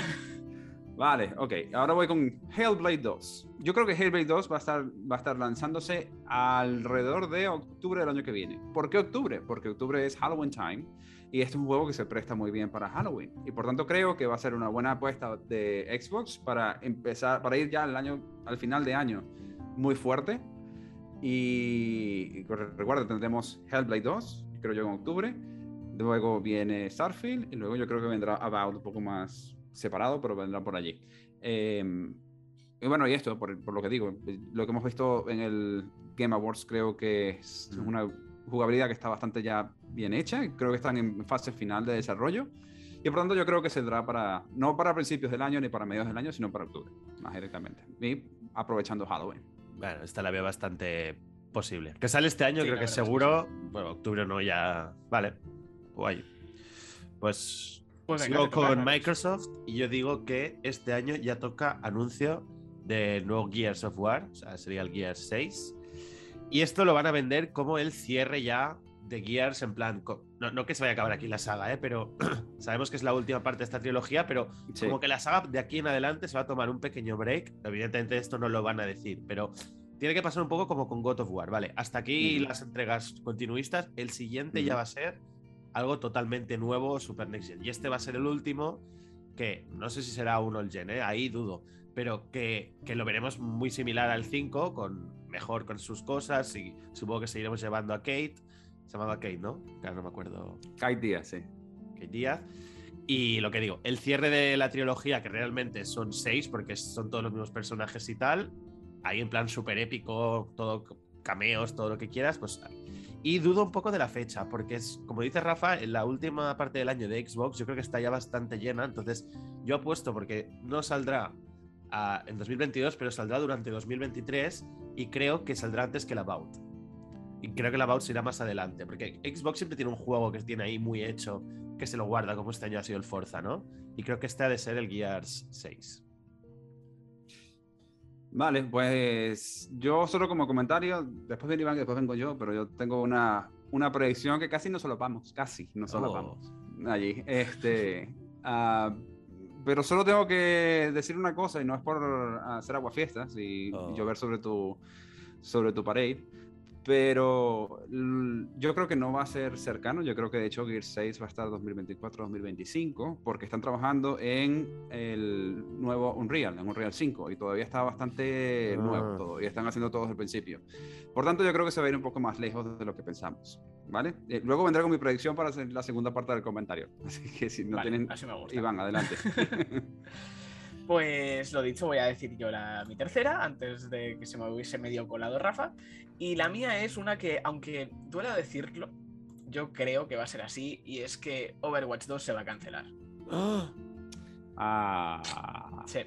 Vale, ok. Ahora voy con Hellblade 2. Yo creo que Hellblade 2 va a estar, va a estar lanzándose alrededor de octubre del año que viene. ¿Por qué octubre? Porque octubre es Halloween Time y este es un juego que se presta muy bien para Halloween. Y por tanto creo que va a ser una buena apuesta de Xbox para empezar, para ir ya al, año, al final de año muy fuerte. Y, recuerda, tendremos Hellblade 2, creo yo en octubre. Luego viene Starfield y luego yo creo que vendrá About un poco más separado, pero vendrán por allí. Em, y bueno, y esto, por, por, lo que digo, lo que hemos visto en el Game Awards creo que es una jugabilidad que está bastante ya bien hecha, creo que están en fase final de desarrollo Y por tanto yo creo que saldrá para, no para principios del año ni para mediados del año, sino para octubre, más directamente. Y aprovechando Halloween. Bueno, esta la veo bastante posible. Que sale este año, Sí, creo que verdad es que seguro. Bueno, octubre no, ya. Vale. Guay. Pues Pues venga, sigo con. Microsoft y yo digo que este año ya toca anuncio del nuevo Gears of War, o sea, sería el Gears 6. Y esto lo van a vender como el cierre ya de Gears, en plan, no, no que se vaya a acabar aquí la saga, ¿eh? pero sabemos que es la última parte de esta trilogía, pero Sí. como que la saga de aquí en adelante se va a tomar un pequeño break. Evidentemente esto no lo van a decir, pero tiene que pasar un poco como con God of War, ¿vale? Hasta aquí las entregas continuistas, el siguiente ya va a ser algo totalmente nuevo, Super Next Gen. Y este va a ser el último, que no sé si será uno el Gen, ¿eh? ahí dudo, pero que, que lo veremos muy similar al 5, con, mejor con sus cosas y supongo que seguiremos llevando a Kate. Se llamaba Kate, ¿no? Claro, no me acuerdo. Kite Díaz, sí. Kate Díaz. Y lo que digo, el cierre de la trilogía, que realmente son seis, porque son todos los mismos personajes y tal, ahí en plan súper épico, todo cameos, todo lo que quieras, pues. Y dudo un poco de la fecha, porque es, como dice Rafa, en la última parte del año de Xbox, yo creo que está ya bastante llena. Entonces, yo apuesto porque no saldrá ah, en 2022, pero saldrá durante 2023 y creo que saldrá antes que la About. Y creo que la About se irá más adelante, porque Xbox siempre tiene un juego que tiene ahí muy hecho, que se lo guarda, como este año ha sido el Forza, ¿no? Y creo que este ha de ser el Gears 6. Vale, pues yo solo como comentario, después viene Iván y después vengo yo, pero yo tengo una, una predicción que casi nos solapamos, casi nos solapamos allí. Este, ah, pero solo tengo que decir una cosa y no es por hacer aguafiestas y Oh. llover sobre tu, sobre tu parade, pero yo creo que no va a ser cercano. Yo creo que de hecho Gear 6 va a estar 2024-2025 porque están trabajando en el nuevo Unreal, en Unreal 5 y todavía está bastante Ah. nuevo todo y están haciendo todo desde el principio. Por tanto, yo creo que se va a ir un poco más lejos de lo que pensamos. ¿Vale? Eh, luego vendré con mi predicción para hacer la segunda parte del comentario. Así que si no Vale, tienen. así me gusta. Iván, adelante. Pues lo dicho, voy a decir yo la, mi tercera, antes de que se me hubiese medio colado Rafa. Y la mía es una que, aunque duela decirlo, yo creo que va a ser así, y es que Overwatch 2 se va a cancelar. ah. Sí.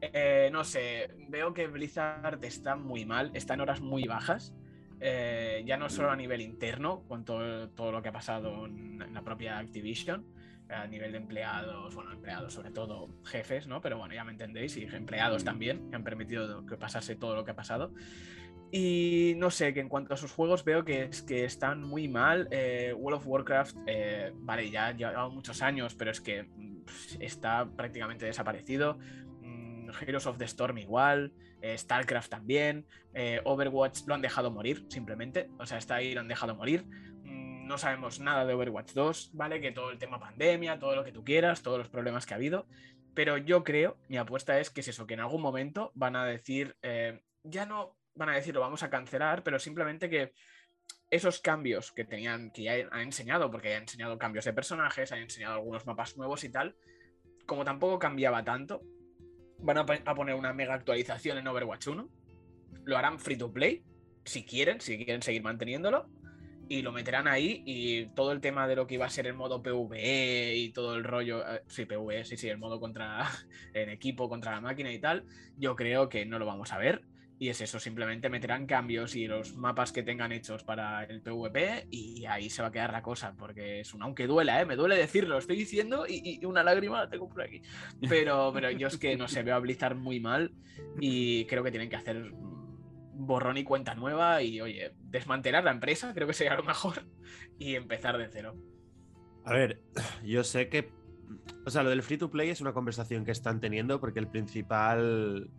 Eh, no sé, veo que Blizzard está muy mal, está en horas muy bajas. eh, ya no solo a nivel interno, con todo, todo lo que ha pasado en, en la propia Activision, a nivel de empleados, bueno, empleados sobre todo, jefes, ¿no? Pero bueno, ya me entendéis, y empleados Mm. también, que han permitido que pasase todo lo que ha pasado. Y no sé, que en cuanto a sus juegos veo que, es, que están muy mal. Eh, World of Warcraft, eh, vale, ya ha llevado muchos años, pero es que mm, está prácticamente desaparecido. Mm, Heroes of the Storm igual, eh, StarCraft también, Overwatch lo han dejado morir, simplemente. O sea, está ahí, lo han dejado morir. No sabemos nada de Overwatch 2, ¿vale? Que todo el tema pandemia, todo lo que tú quieras, todos los problemas que ha habido. Pero yo creo, mi apuesta es que es eso, que en algún momento van a decir, eh, ya no van a decir lo vamos a cancelar, pero simplemente que esos cambios que tenían, que ya han enseñado, porque han enseñado cambios de personajes, han enseñado algunos mapas nuevos y tal, como tampoco cambiaba tanto, van a poner una mega actualización en Overwatch 1, lo harán free to play, si quieren, si quieren seguir manteniéndolo, y lo meterán ahí y todo el tema de lo que iba a ser el modo PvE y todo el rollo, eh, sí, PvE, sí, sí, el modo contra en equipo contra la máquina y tal, yo creo que no lo vamos a ver. Y es eso, simplemente meterán cambios y los mapas que tengan hechos para el PvP y ahí se va a quedar la cosa, porque es un, aunque duela, ¿eh? me duele decirlo, lo estoy diciendo y, una lágrima la tengo por aquí. Pero, pero yo es que no sé, veo a Blizzard muy mal y creo que tienen que hacer borrón y cuenta nueva y, oye, desmantelar la empresa, creo que sería lo mejor, y empezar de cero. A ver, yo sé que. O sea, lo del free to play es una conversación que están teniendo porque el principal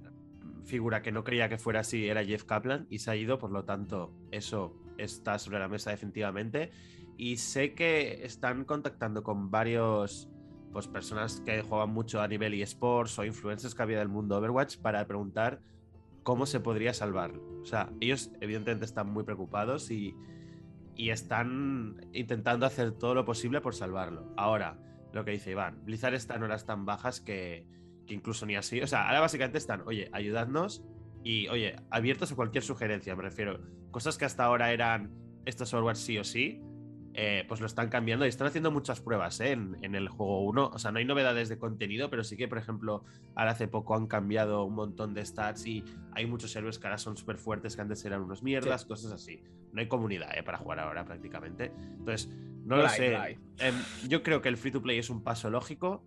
figura que no creía que fuera así era Jeff Kaplan y se ha ido, por lo tanto, eso está sobre la mesa definitivamente. Y sé que están contactando con varios pues, personas que juegan mucho a nivel eSports o influencers que había del mundo Overwatch para preguntar cómo se podría salvarlo. O sea, ellos evidentemente están muy preocupados y, y están intentando hacer todo lo posible por salvarlo. Ahora, lo que dice Iván, Blizzard está en horas tan bajas que, que incluso ni así. O sea, ahora básicamente están, oye, ayudadnos y, oye, abiertos a cualquier sugerencia, me refiero. Cosas que hasta ahora eran estos Overwatch sí o sí. Eh, pues lo están cambiando y están haciendo muchas pruebas ¿eh? en, el juego 1. O sea, no hay novedades de contenido, pero sí que, por ejemplo, ahora hace poco han cambiado un montón de stats y hay muchos héroes que ahora son súper fuertes que antes eran unos mierdas, cosas así. No hay comunidad ¿eh? para jugar ahora prácticamente. Entonces, no lo sé. Em, yo creo que el free to play es un paso lógico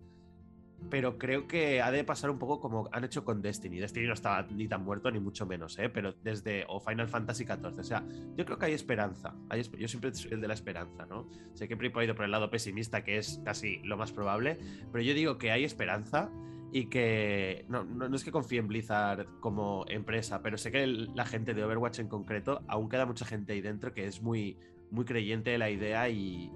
pero creo que ha de pasar un poco como han hecho con Destiny. Destiny no estaba ni tan muerto, ni mucho menos, ¿eh? pero desde. o Final Fantasy XIV. O sea, yo creo que hay esperanza. yo siempre soy el de la esperanza, ¿no? Sé que Pripo ha ido por el lado pesimista, que es casi lo más probable, pero yo digo que hay esperanza y que no, no, es que confíe en Blizzard como empresa, pero sé que la gente de Overwatch en concreto, aún queda mucha gente ahí dentro que es muy, muy creyente de la idea y,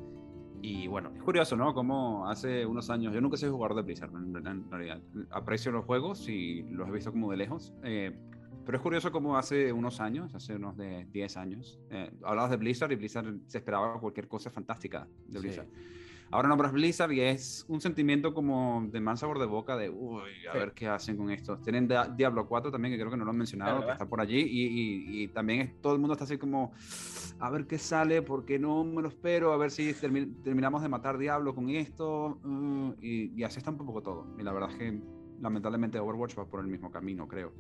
y bueno. Es curioso, ¿no? Como hace unos años, yo nunca soy jugador de Blizzard, en realidad. Aprecio los juegos y los he visto como de lejos. Eh, pero es curioso como hace unos años, hace unos de 10 años, eh, hablabas de Blizzard y Blizzard se esperaba cualquier cosa fantástica de Blizzard. Ahora nombras Blizzard y es un sentimiento como de mal sabor de boca de, uy, a ver qué hacen con esto. Tienen Diablo 4 también, que creo que no lo han mencionado, que está por allí. Y, y, también todo el mundo está así como, a ver qué sale, porque no me lo espero, a ver si terminamos de matar Diablo con esto. Uh, y, y así está un poco todo. Y la verdad es que lamentablemente Overwatch va por el mismo camino, creo.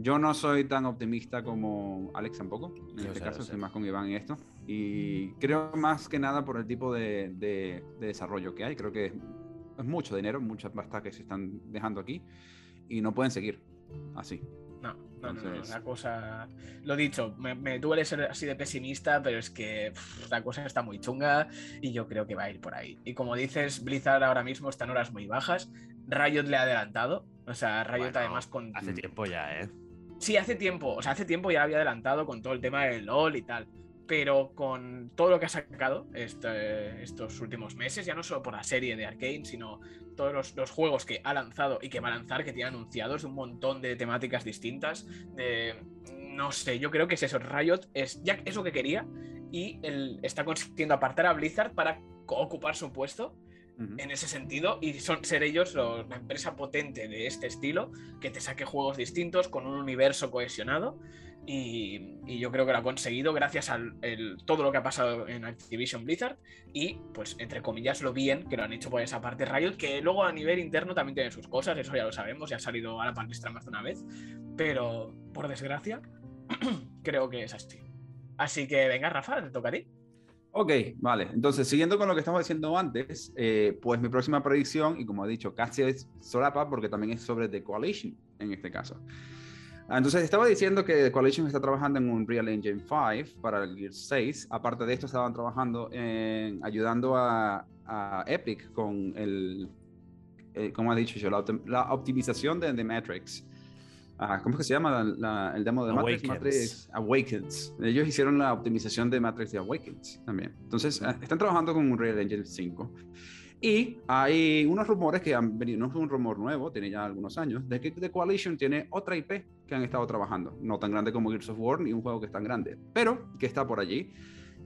Yo no soy tan optimista como Alex tampoco. En este caso, estoy más con Iván y esto. Y creo más que nada por el tipo de, de, desarrollo que hay. Creo que es mucho dinero, muchas pastas que se están dejando aquí y no pueden seguir así. No, no, no, la cosa. Lo dicho, me, me, duele ser así de pesimista, pero es que la cosa está muy chunga y yo creo que va a ir por ahí. Y como dices, Blizzard ahora mismo está en horas muy bajas. Riot le ha adelantado. O sea, Riot además con. Hace tiempo ya, ¿eh? Sí, hace tiempo, o sea, hace tiempo ya había adelantado con todo el tema del LOL y tal, pero con todo lo que ha sacado este, estos últimos meses, ya no solo por la serie de Arkane, sino todos los, juegos que ha lanzado y que va a lanzar, que tiene anunciados, un montón de temáticas distintas, de, no sé, yo creo que es eso, Riot es ya eso que quería y él está consiguiendo apartar a Blizzard para ocupar su puesto en ese sentido y son ser ellos la empresa potente de este estilo que te saque juegos distintos con un universo cohesionado y, yo creo que lo ha conseguido gracias a todo lo que ha pasado en Activision Blizzard y pues entre comillas lo bien que lo han hecho por esa parte. Riot que luego a nivel interno también tiene sus cosas eso ya lo sabemos ya ha salido a la palestra más de una vez pero por desgracia creo que es así. Así que venga Rafa te toca a ti Ok, vale. Entonces, siguiendo con lo que estamos diciendo antes, eh, pues mi próxima predicción, y como he dicho, casi es solapa porque también es sobre The Coalition en este caso. Ah, entonces, estaba diciendo que The Coalition está trabajando en un Real Engine 5 para el Gear 6. Aparte de esto, estaban trabajando en ayudando a, Epic con el, eh, como ha dicho yo, la, optimización de The Matrix. Ah, ¿Cómo es que se llama el demo de Matrix? Matrix Awakens. Ellos hicieron la optimización de Matrix de Awakens también. Entonces, ah, están trabajando con Unreal Engine 5. Y hay unos rumores que han venido, no es un rumor nuevo, tiene ya algunos años, de que The Coalition tiene otra IP que han estado trabajando. No tan grande como Gears of War, ni un juego que es tan grande, pero que está por allí.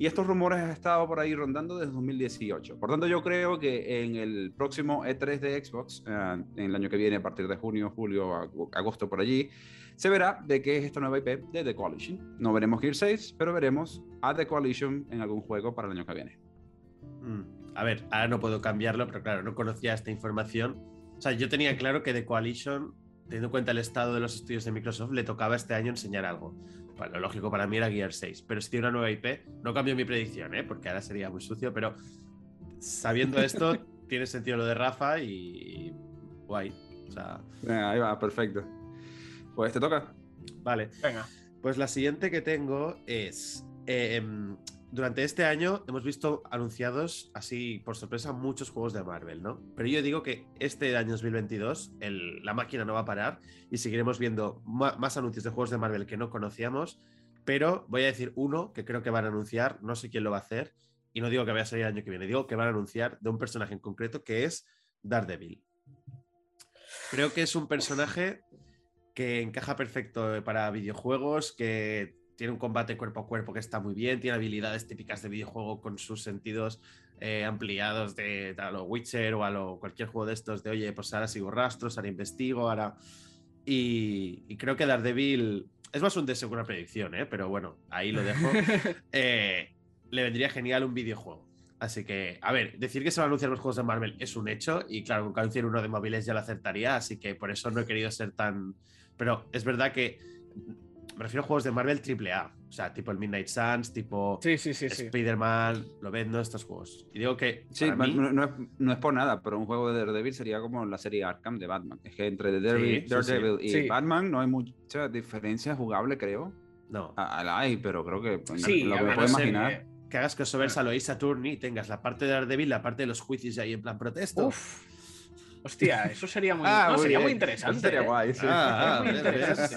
Y estos rumores han estado por ahí rondando desde 2018. Por tanto, yo creo que en el próximo E3 de Xbox, eh, en el año que viene, a partir de junio, julio, agosto, por allí, se verá de qué es esta nueva IP de The Coalition. No veremos Gear 6, pero veremos a The Coalition en algún juego para el año que viene. Mm. A ver, ahora no puedo cambiarlo, pero claro, no conocía esta información. O sea, yo tenía claro que The Coalition, teniendo en cuenta el estado de los estudios de Microsoft, le tocaba este año enseñar algo lo lógico para mí era Gear 6. Pero si tiene una nueva IP, no cambio mi predicción, ¿eh? porque ahora sería muy sucio, pero sabiendo esto, tiene sentido lo de Rafa y guay. ahí va, perfecto. Pues te toca. Vale. Venga. Pues la siguiente que tengo es. Em, durante este año hemos visto anunciados así por sorpresa muchos juegos de Marvel, ¿no? Pero yo digo que este año 2022 la máquina no va a parar y seguiremos viendo más anuncios de juegos de Marvel que no conocíamos, pero voy a decir uno que creo que van a anunciar, no sé quién lo va a hacer y no digo que vaya a salir el año que viene, digo que van a anunciar de un personaje en concreto que es Daredevil. Creo que es un personaje que encaja perfecto para videojuegos, que tiene un combate cuerpo a cuerpo que está muy bien, tiene habilidades típicas de videojuego con sus sentidos eh, ampliados de, a lo Witcher o a lo cualquier juego de estos de oye, pues ahora sigo rastros, ahora investigo, ahora... Y, creo que Daredevil es más un deseo que una predicción, ¿eh? pero bueno, ahí lo dejo. Eh, le vendría genial un videojuego. Así que, a ver, decir que se van a anunciar los juegos de Marvel es un hecho. Y claro, con que anuncien uno de móviles ya lo acertaría. Así que por eso no he querido ser tan. Pero es verdad que me refiero a juegos de Marvel AAA. O sea, tipo el Midnight Suns, tipo Sí, sí, sí, sí. Spider-Man, lo vendo estos juegos. Y digo que. Sí, para mí- no, no es, no es por nada, pero un juego de Daredevil sería como la serie Arkham de Batman. Es que entre Daredevil, sí, Daredevil y Sí. Batman no hay mucha diferencia jugable, creo. No. Ah, La hay, pero creo que pues, Sí, lo a que me puedo imaginar. Que hagas crossover a Lois Saturni y tengas la parte de Daredevil, la parte de los juicios ahí en plan protesto. Uf. Hostia, eso sería muy, Ah, no, sería bien. muy interesante. Sería ¿eh? guay, sí. Ah, ah, Muy interesante.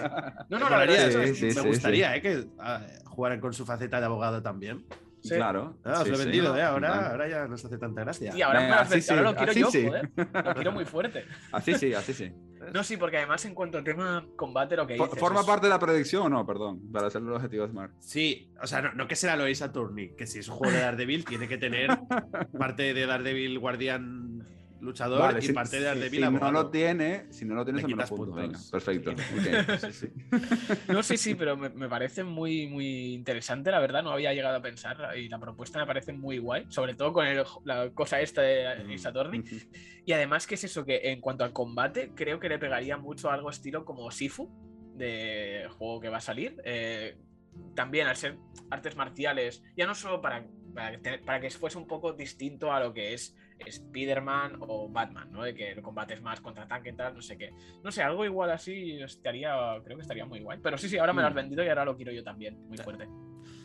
No, no, la verdad es que sí, sí, me sí, gustaría ¿eh? que ah, jugaran con su faceta de abogado también. Sí. Claro. Ah, os sí, lo he sí. vendido, ¿eh? Ahora, ahora ya no se hace tanta gracia. Y ahora, lo así ahora sí, lo quiero así yo, sí. joder. Lo quiero muy fuerte. Así sí, así sí. No, sí, porque además en cuanto al tema combate, lo que dices. ¿Forma es- parte de la predicción o no? Perdón, para hacer los objetivos Smart. Sí, o sea, no, no que será Lois Saturni, que si es un juego de Daredevil, tiene que tener parte de Daredevil guardián luchador Vale, y si, parte de si- Daredevil si no lo tiene, si no lo tiene, Le se me lo punto. Venga, perfecto. Sí. ok. Sí, sí. No, sí, sí, pero me, me parece muy, muy interesante, la verdad. No había llegado a pensar y la propuesta me parece muy guay, sobre todo con el- la cosa esta de Mm. Isatorni. Y además, que es eso? Que en cuanto al combate, creo que le pegaría mucho algo estilo como Sifu, de juego que va a salir. Eh, también al ser artes marciales, ya no solo para, para, que te- para que fuese un poco distinto a lo que es Spider-Man o Batman, ¿no? De que el combate es más contraataque y tal, no sé qué. No sé, algo igual así estaría, creo que estaría muy guay. Pero sí, sí, ahora me lo has Mm. vendido y ahora lo quiero yo también, muy fuerte.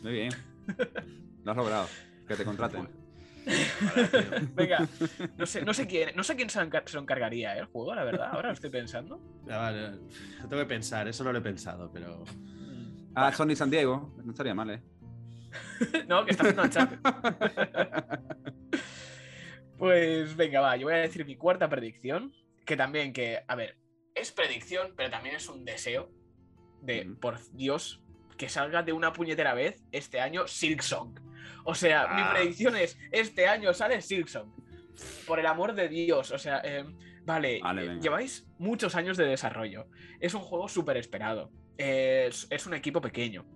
Muy bien. Lo has logrado. Que te contraten. Venga, no sé, no sé quién, no sé quién se, encar- se lo encargaría, ¿eh? el juego, la verdad. Ahora lo estoy pensando. Ya, vale, tengo que pensar, eso no lo he pensado, pero. Mm. Ah, Sony San Diego. No estaría mal, ¿eh? No, que está haciendo el chat. Pues venga, va, yo voy a decir mi cuarta predicción, que también que, a ver, es predicción, pero también es un deseo de, por Dios, que salga de una puñetera vez este año Silksong. O sea, mi Ah. predicción es, este año sale Silksong. Por el amor de Dios, o sea, eh, vale, Vale, eh, lleváis muchos años de desarrollo. Es un juego súper esperado. Es, es un equipo pequeño.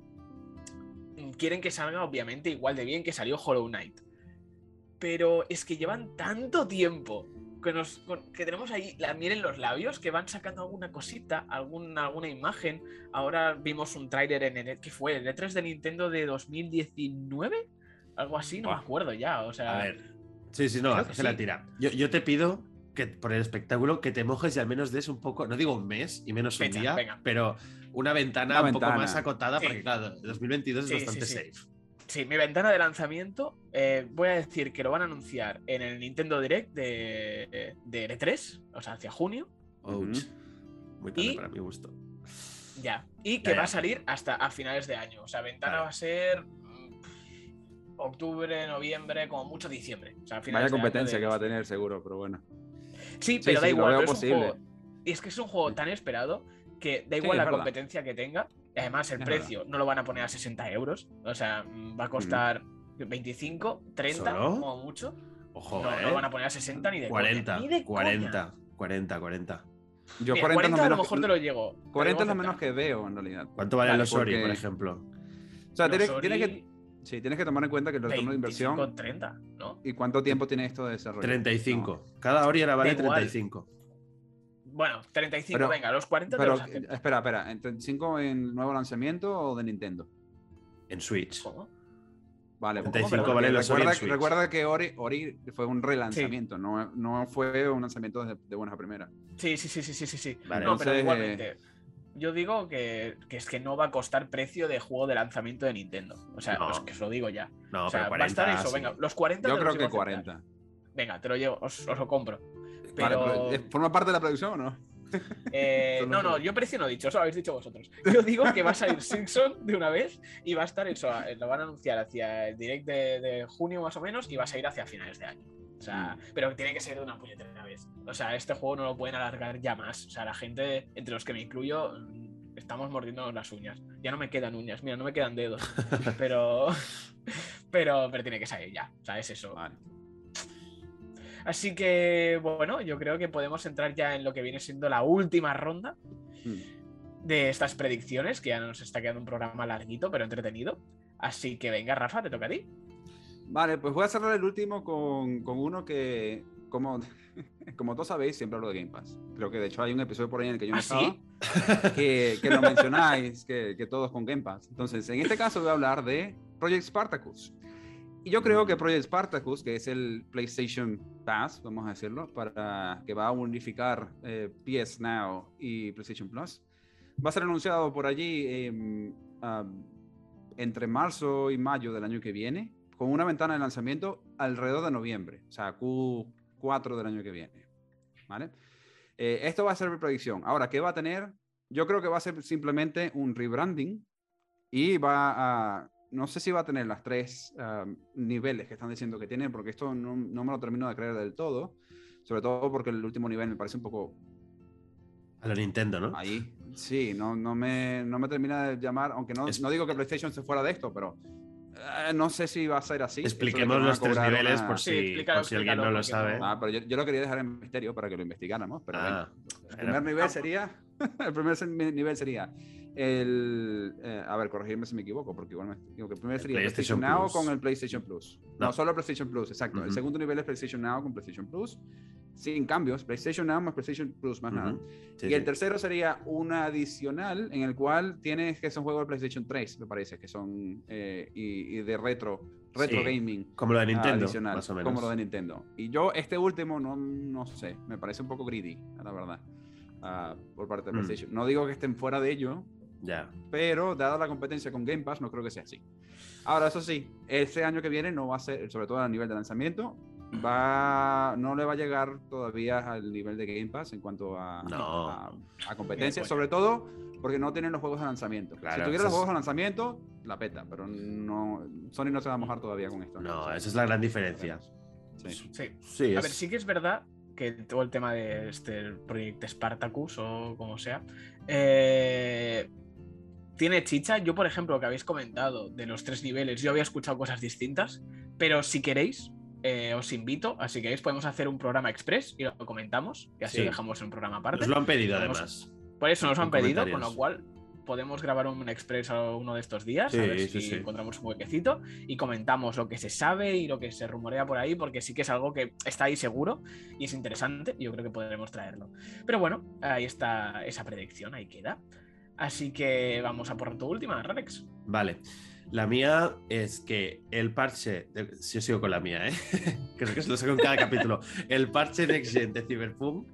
Quieren que salga, obviamente, igual de bien que salió Hollow Knight. Pero es que llevan tanto tiempo que, nos, con- que tenemos ahí la miel en los labios, que van sacando alguna cosita, alguna, alguna imagen. Ahora vimos un tráiler en el que fue el E3 de Nintendo de 2019, algo así, no me Buah. acuerdo ya. O sea, A ver. Sí, sí, no, que hace la sí. tira. Yo, yo te pido que por el espectáculo que te mojes y al menos des un poco, no digo un mes y menos un día, venga. pero una ventana Una un poco ventana. más acotada, Sí. porque claro, 2022 Sí, es sí, bastante sí. safe. Sí, mi ventana de lanzamiento, eh, voy a decir que lo van a anunciar en el Nintendo Direct de, de E3, o sea, hacia junio, Ouch. Muy tarde Y- para mi gusto. ya. Y que Ya, va a salir hasta a finales de año. O sea, ventana Vale. va a ser mm, octubre, noviembre, como mucho diciembre. O sea, Vaya competencia de- que va a tener, seguro, pero bueno. Sí, pero da sí, lo igual, veo pero es un juego. Y es que es un juego tan esperado que da igual la verdad. competencia que tenga. Y Además, el Es precio no lo van a poner a 60 euros. O sea, mm, va a costar 25, 30 ¿Solo? como mucho. Ojo, no, ¿eh? no lo van a poner a 60 ni de coña, 40, ni de 40, 40, 40. Yo Coña. Mira, 40, 40 es lo a lo menos, mejor te lo llego. te lo 40 es lo menos que veo, en realidad. ¿Cuánto vale Vale, los Ori, porque- por ejemplo? O sea, tienes, tienes Ori, que, sí, tienes que tomar en cuenta que el retorno de 25, inversión 30, ¿no? y cuánto tiempo tiene esto de desarrollo. 35. Cada Ori ahora vale Da igual. 35. Bueno, 35, Pero- venga, los 40 te Pero, los acepto. espera, espera, ¿en 35 en nuevo lanzamiento o de Nintendo? En Switch. ¿Cómo? Vale, 35 porque vale los Ori en recuerda, Switch. recuerda que Ori, Ori fue un relanzamiento, no, no fue un lanzamiento de, de buenas a primeras. Sí, sí, sí, sí, sí, sí, sí. Vale, no, pero igualmente. Yo digo que, que es que no va a costar precio de juego de lanzamiento de Nintendo. O sea, No. os, que os lo digo ya. No, o sea, pero va a estar 40. eso, sí. venga, los 40 Yo te creo que llevo a aceptar. 40. Venga, te lo llevo, os, os lo compro. Pero, pero, ¿eh, ¿Forma parte de la producción o no? eh, no, no yo precio no he dicho, eso lo habéis dicho vosotros. Yo digo que va a salir Simpson de una vez y va a estar eso, eh, lo van a anunciar hacia el direct de, de junio más o menos y va a salir hacia finales de año. O sea, pero tiene que ser de una puñetera vez. O sea, este juego no lo pueden alargar ya más. O sea, la gente, entre los que me incluyo, mm, estamos mordiéndonos las uñas. Ya no me quedan uñas, mira, no me quedan dedos. pero, pero, pero tiene que salir ya. O sea, es eso. Vale. Así que, bueno, yo creo que podemos entrar ya en lo que viene siendo la última ronda Hmm. de estas predicciones, que ya nos está quedando un programa larguito, pero entretenido. Así que venga, Rafa, te toca a ti. Vale, pues voy a cerrar el último con, con uno que, como, como todos sabéis, siempre hablo de Game Pass. Creo que de hecho hay un episodio por ahí en el que yo no ¿Ah, estaba, sí? que, que lo mencionáis, que, que todos con Game Pass. Entonces, en este caso voy a hablar de Project Spartacus. Y yo creo que Project Spartacus, que es el PlayStation Pass, vamos a decirlo, para que va a unificar eh, PS Now y PlayStation Plus, va a ser anunciado por allí ah, entre marzo y mayo del año que viene, con una ventana de lanzamiento alrededor de noviembre, o sea, Q4 del año que viene. ¿Vale? Eh, esto va a ser mi predicción. Ahora, ¿qué va a tener? Yo creo que va a ser simplemente un rebranding y va a, no sé si va a tener las tres ah, niveles que están diciendo que tiene, porque esto no, no me lo termino de creer del todo, sobre todo porque el último nivel me parece un poco A lo Nintendo, ¿no? ahí. Sí, no, no, me, no me termina de llamar, aunque no, Es- no digo que PlayStation se fuera de esto, pero eh, no sé si va a ser así. Expliquemos los tres niveles una- por Sí, si, explícalo, por si alguien no lo sabe. no- Ah, pero yo, yo lo quería dejar en misterio para que lo investigáramos, pero Ah, venga. El primer nivel sería, el primer nivel sería el, eh, a ver, corregirme si me equivoco, porque igual me digo que el primer El sería PlayStation PlayStation, Now Plus. con el PlayStation Plus. No, No. solo PlayStation Plus, exacto. El Ujú. segundo nivel es PlayStation Now con PlayStation Plus, sin cambios, PlayStation Now más PlayStation Plus más nada. Ujú. Sí, y el sí. tercero sería una adicional en el cual tienes que son juegos de PlayStation 3, me parece, que son eh, y, y de retro, retro Sí, gaming. Como lo de Nintendo, adicional, más o menos. Como lo de Nintendo. Y yo, este último, no, no sé, me parece un poco greedy, la verdad, ah, por parte de Mm. PlayStation. No digo que estén fuera de ello, Ya. pero dada la competencia con Game Pass, no creo que sea así. Ahora, eso sí, este año que viene no va a ser, sobre todo a nivel de lanzamiento, va, no le va a llegar todavía al nivel de Game Pass en cuanto a, No. a, a competencia, Bien, sobre todo porque no tienen los juegos de lanzamiento. Claro, si tuviera eso los es- juegos de lanzamiento, la peta, pero no, Sony no se va a mojar todavía con esto. No, esa es la gran diferencia. Sí. Sí. Sí, A es- ver, sí que es verdad que todo el tema de este proyecto Spartacus o como sea, eh, tiene chicha. Yo, por ejemplo, que habéis comentado de los tres niveles, yo había escuchado cosas distintas, pero si queréis, eh, os invito, así que podemos hacer un programa express y lo comentamos, y así Sí. lo dejamos en un programa aparte. Nos lo han pedido Vamos- además. Por eso nos en han pedido, con lo cual podemos grabar un express a uno de estos días, Sí, a ver sí, si encontramos un huequecito y comentamos lo que se sabe y lo que se rumorea por ahí, porque sí que es algo que está ahí seguro y es interesante y yo creo que podremos traerlo. Pero bueno, ahí está esa predicción, ahí queda. Así que vamos a por tu última, Renex. Vale. La mía es que el parche. de- Si yo sigo con la mía, ¿eh? que es que se lo saco en cada capítulo. El parche Next Gen de Cyberpunk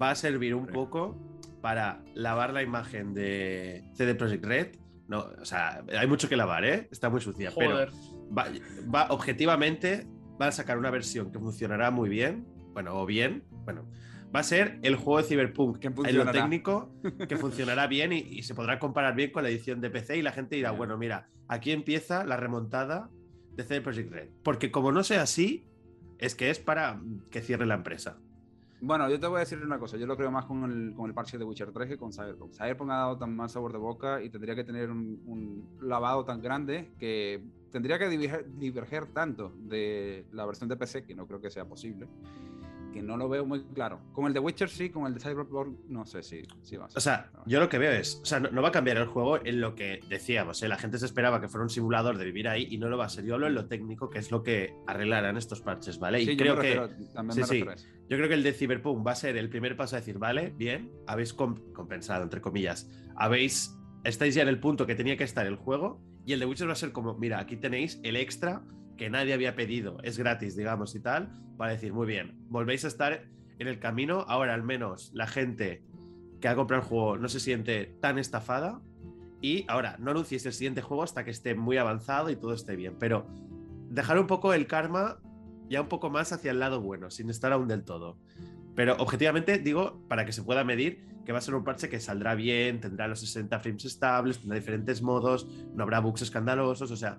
va a servir un poco para lavar la imagen de CD Projekt Red. No, o sea, hay mucho que lavar, ¿eh? Está muy sucia. Joder. Pero va, va- objetivamente, va a sacar una versión que funcionará muy bien. Bueno, o bien. Bueno, va a ser el juego de Cyberpunk Que en lo técnico que funcionará bien y, y se podrá comparar bien con la edición de PC y la gente dirá, bueno, mira, aquí empieza la remontada de CD Projekt Red. Porque como no sea así, es que es para que cierre la empresa. Bueno, yo te voy a decir una cosa. Yo lo creo más con el, con el parche de Witcher 3 que con Cyberpunk. Cyberpunk ha dado tan mal sabor de boca y tendría que tener un, un lavado tan grande que tendría que diverger, diverger tanto de la versión de PC, que no creo que sea posible, que no lo veo muy claro. Con el de Witcher sí, con el de Cyberpunk no sé si, si va a ser. O sea, yo lo que veo es, o sea, no, no va a cambiar el juego en lo que decíamos, ¿eh? la gente se esperaba que fuera un simulador de vivir ahí y no lo va a ser. Yo hablo en lo técnico, que es lo que arreglarán estos parches, ¿vale? Y Sí, yo creo me que... también sí, me sí. Yo creo que el de Cyberpunk va a ser el primer paso a decir, vale, bien, habéis com- compensado, entre comillas, habéis, estáis ya en el punto que tenía que estar el juego, y el de Witcher va a ser como, mira, aquí tenéis el extra que nadie había pedido, es gratis, digamos, y tal, para decir, muy bien, volvéis a estar en el camino, ahora al menos la gente que ha comprado el juego no se siente tan estafada, y ahora, no anunciéis el siguiente juego hasta que esté muy avanzado y todo esté bien, pero dejar un poco el karma ya un poco más hacia el lado bueno, sin estar aún del todo. Pero objetivamente digo, para que se pueda medir, que va a ser un parche que saldrá bien, tendrá los 60 frames estables, tendrá diferentes modos, no habrá bugs escandalosos, o sea,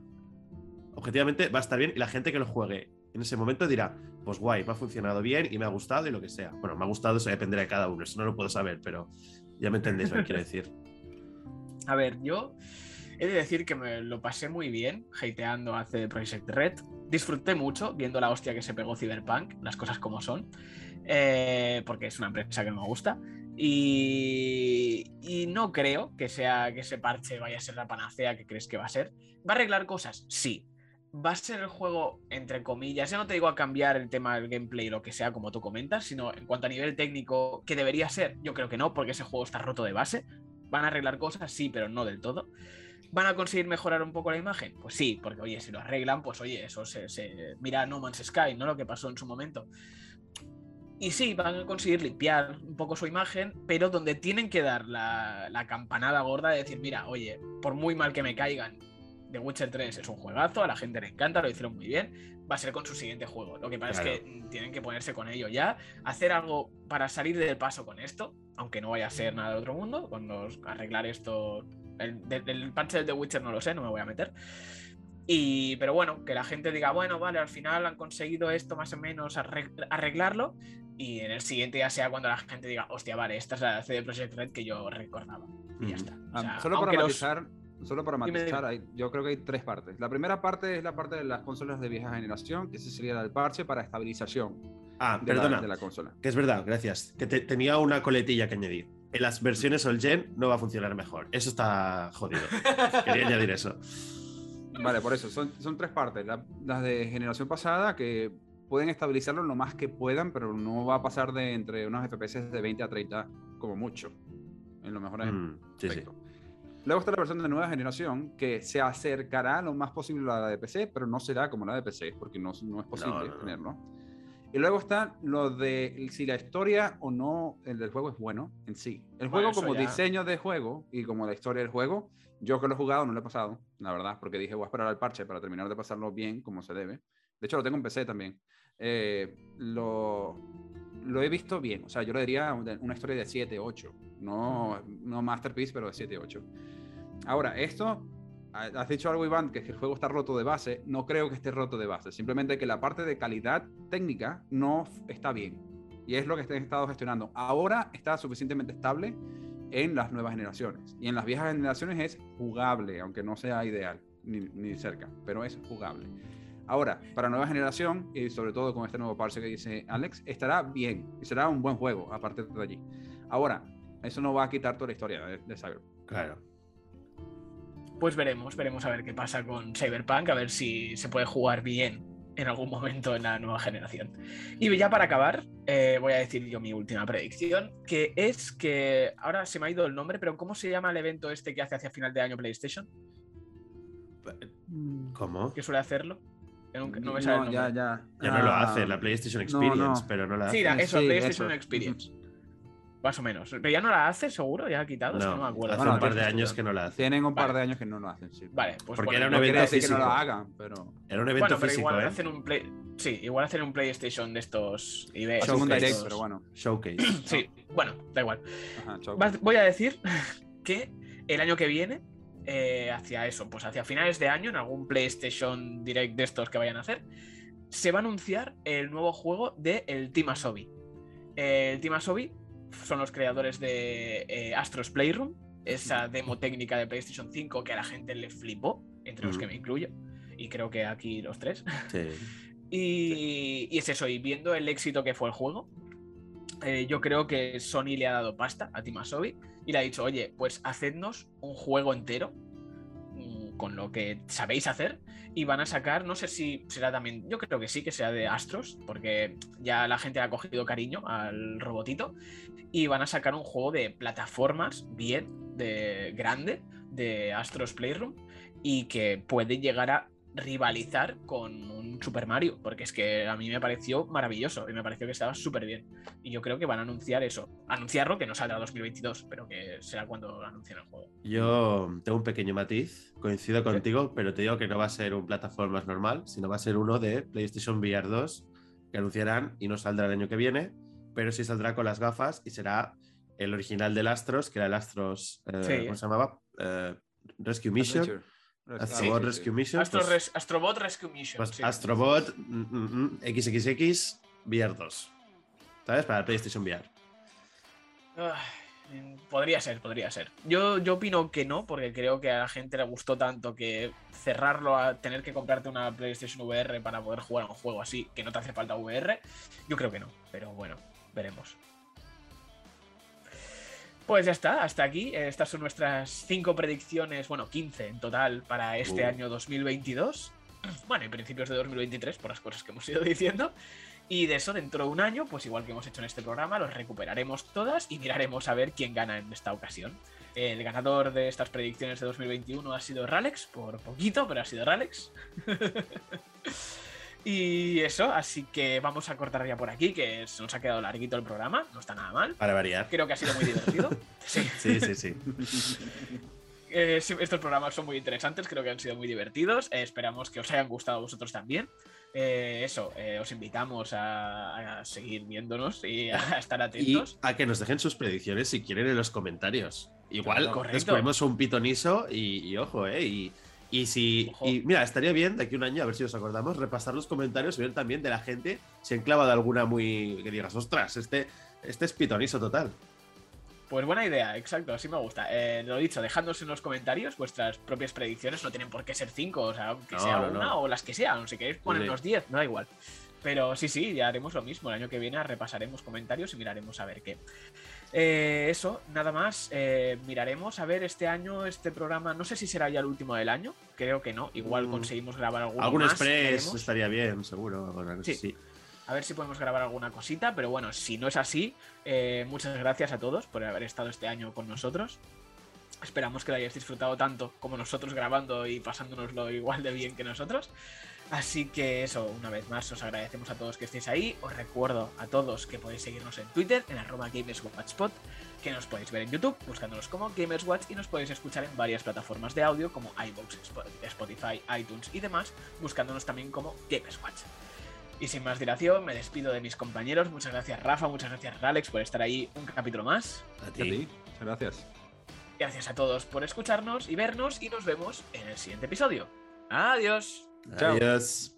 objetivamente va a estar bien y la gente que lo juegue en ese momento dirá, pues guay, me ha funcionado bien y me ha gustado y lo que sea. Bueno, me ha gustado, eso dependerá de cada uno, eso no lo puedo saber, pero ya me entendéis lo que quiero decir. A ver, yo he de decir que me lo pasé muy bien hateando a CD Projekt Red. Disfruté mucho viendo la hostia que se pegó Cyberpunk, las cosas como son, eh, porque es una empresa que no me gusta. Y, y no creo que sea que ese parche vaya a ser la panacea que crees que va a ser. ¿Va a arreglar cosas? Sí. Va a ser el juego, entre comillas, ya no te digo a cambiar el tema del gameplay lo que sea, como tú comentas, sino en cuanto a nivel técnico, que debería ser, yo creo que no, porque ese juego está roto de base. Van a arreglar cosas, sí, pero no del todo. ¿Van a conseguir mejorar un poco la imagen? Pues sí, porque oye, si lo arreglan, pues oye, eso se, mira No Man's Sky, ¿no? Lo que pasó en su momento. Y sí, van a conseguir limpiar un poco su imagen, pero donde tienen que dar la, campanada gorda de decir, mira, oye, por muy mal que me caigan, The Witcher 3 es un juegazo, a la gente le encanta, lo hicieron muy bien, va a ser con su siguiente juego. Lo que pasa claro. es que tienen que ponerse con ello ya, hacer algo para salir del paso con esto, aunque no vaya a ser nada de otro mundo, con los, arreglar esto. El, del, del parche del The Witcher no lo sé, no me voy a meter. Y, pero bueno, que la gente diga, bueno, vale, al final han conseguido esto más o menos arreglarlo. Y en el siguiente ya sea cuando la gente diga, hostia, vale, esta es la CD Projekt Red que yo recordaba. Y ya está. O sea, um, solo para matizar, los... solo para matizar hay, yo creo que hay tres partes. La primera parte es la parte de las consolas de vieja generación, que ese sería el parche para estabilización. Ah, de perdona. La, de la consola. Que es verdad, gracias. Que te, tenía una coletilla que añadir. En las versiones All Gen no va a funcionar mejor. Eso está jodido. Quería añadir eso. Vale, por eso, son, son tres partes. La, las de generación pasada que pueden estabilizarlo lo más que puedan, pero no va a pasar de entre unos FPS de 20 a 30 como mucho. En lo mejor Mm, sí, sí. Luego está la versión de nueva generación que se acercará lo más posible a la de PC, pero no será como la de PC, porque no, no es posible No, no, tenerlo. Y luego está lo de si la historia o no el del juego es bueno en sí. El Bueno, juego como ya- diseño de juego y como la historia del juego, yo que lo he jugado no lo he pasado, la verdad, porque dije voy a esperar al parche para terminar de pasarlo bien como se debe. De hecho lo tengo en PC también. Eh, lo, lo he visto bien, o sea, yo le diría una historia de 7, 8, no, no masterpiece, pero de 7, 8. Ahora, esto, ha- has dicho algo Iván, que el juego está roto de base, no creo que esté roto de base, simplemente que la parte de calidad técnica no está bien. Y es lo que han estado gestionando. Ahora está suficientemente estable en las nuevas generaciones. Y en las viejas generaciones es jugable, aunque no sea ideal, ni, ni cerca, pero es jugable. Ahora, para nueva generación, y sobre todo con este nuevo parche que dice Alex, estará bien y será un buen juego a partir de allí. Ahora, eso no va a quitar toda la historia de, de Cyberpunk. Claro. Pues veremos, veremos a ver qué pasa con Cyberpunk, a ver si se puede jugar bien en algún momento en la nueva generación. Y ya para acabar, eh, voy a decir yo mi última predicción, que es que ahora se me ha ido el nombre, pero ¿cómo se llama el evento este que hace hacia final de año PlayStation? ¿Cómo? Que suele hacerlo. Nunca- no me sale el ya, ya. Ya no lo Ah, hace la PlayStation no, Experience, no. pero no la hace. Sí, la- eso, Sí, PlayStation eso. Experience. Más o menos. Pero ya no la hace, seguro, ya ha quitado, es que No, no me acuerdo. hace Bueno, un par de años que no la hace. Tienen un par Vale. de años que no lo hacen, sí. Vale, pues Porque bueno, era un no evento decir que no físico. lo hagan, pero... Era un evento Bueno, pero físico, igual ¿eh? hacen un play. Sí, igual hacen un PlayStation de estos. Y de Hacen un Showcase. direct, pero bueno. Showcase. Sí, bueno, da igual. Ajá, Voy a decir que el año que viene, eh, hacia eso, pues hacia finales de año, en algún PlayStation Direct de estos que vayan a hacer, se va a anunciar el nuevo juego de el Team Asobi. El Team Asobi son los creadores de eh, Astros Playroom, esa demo técnica de PlayStation 5 que a la gente le flipó, entre los que me incluyo, y creo que aquí los tres. Sí. Y, y es eso, y viendo el éxito que fue el juego, eh, yo creo que Sony le ha dado pasta a Team Asobi y le ha dicho, oye, pues hacednos un juego entero mm, con lo que sabéis hacer y van a sacar, no sé si será también, yo creo que sí, que sea de Astros, porque ya la gente ha cogido cariño al robotito y van a sacar un juego de plataformas bien, de grande, de Astros Playroom y que puede llegar a rivalizar con un Super Mario, porque es que a mí me pareció maravilloso y me pareció que estaba súper bien. Y yo creo que van a anunciar eso. Anunciarlo, que no saldrá 2022, pero que será cuando anuncien el juego. Yo tengo un pequeño matiz, coincido contigo, pero te digo que no va a ser un plataformas normal, sino va a ser uno de PlayStation VR 2 que anunciarán y no saldrá el año que viene, pero sí saldrá con las gafas y será el original del Astros, que era el Astros, eh, Sí. ¿cómo se llamaba? Eh, Rescue Mission. Adventure. Astrobot sí, sí. Rescue Mission. Astro pues- Res- Astrobot Rescue Mission. Pues sí. Astrobot mm, mm, mm, XXX VR 2. ¿Sabes? Para PlayStation VR. Mm, podría ser, podría ser. Yo, yo opino que no, porque creo que a la gente le gustó tanto que cerrarlo a tener que comprarte una PlayStation VR para poder jugar a un juego así, que no te hace falta VR, yo creo que no. Pero bueno, veremos. Pues ya está, hasta aquí. Eh, Estas son nuestras cinco predicciones, bueno, 15 en total para este Uh. año 2022. bueno, en principios de 2023, por las cosas que hemos ido diciendo. Y de eso, dentro de un año, pues igual que hemos hecho en este programa, los recuperaremos todas y miraremos a ver quién gana en esta ocasión. El ganador de estas predicciones de 2021 ha sido Ralex, por poquito, pero ha sido Ralex. y eso, así que vamos a cortar ya por aquí, que se nos ha quedado larguito el programa, no está nada mal. Para variar. Creo que ha sido muy divertido. Sí. Sí, sí, sí. Eh, estos programas son muy interesantes, creo que han sido muy divertidos. eh, esperamos que os hayan gustado a vosotros también. Eh, eso, eh, os invitamos a, a seguir viéndonos y a estar Y atentos. a que nos dejen sus predicciones si quieren en los comentarios. Igual Correcto. descubrimos un pitoniso y, y ojo, ¿eh? Y, y si. Y mira, estaría bien de aquí a un año, a ver si os acordamos, repasar los comentarios y ver también de la gente si han clavado alguna muy. que digas, ostras, este, este es pitoniso total. Pues buena idea, exacto, así me gusta. Eh, lo dicho, dejadnos en los comentarios vuestras propias predicciones, no tienen por qué ser cinco, o sea, aunque No, sea no, una no. o las que sean, si queréis ponernos 10, no da igual. Pero sí, sí, ya haremos lo mismo. El año que viene repasaremos comentarios y miraremos a ver qué. Eh, eso, nada más. eh, miraremos a ver este año, este programa. No sé si será ya el último del año. Creo que no. Igual Mm. conseguimos grabar alguno Algún más, express veremos. estaría bien, seguro. Bueno, Sí. sí. A ver si podemos grabar alguna cosita, pero bueno, si no es así, eh, muchas gracias a todos por haber estado este año con nosotros. Esperamos que lo hayáis disfrutado tanto como nosotros grabando y pasándonoslo igual de bien que nosotros. Así que eso, una vez más, os agradecemos a todos que estéis ahí. Os recuerdo a todos que podéis seguirnos en Twitter, en arroba GamersWatchPod, que nos podéis ver en YouTube buscándonos como GamersWatch y nos podéis escuchar en varias plataformas de audio como iVoox, Spo- Spotify, iTunes y demás, buscándonos también como GamersWatch. Y sin más dilación, me despido de mis compañeros. Muchas gracias Rafa, muchas gracias Alex por estar ahí un capítulo más. A ti. Muchas gracias. Gracias a todos por escucharnos y vernos y nos vemos en el siguiente episodio. Adiós. Chao. Adiós.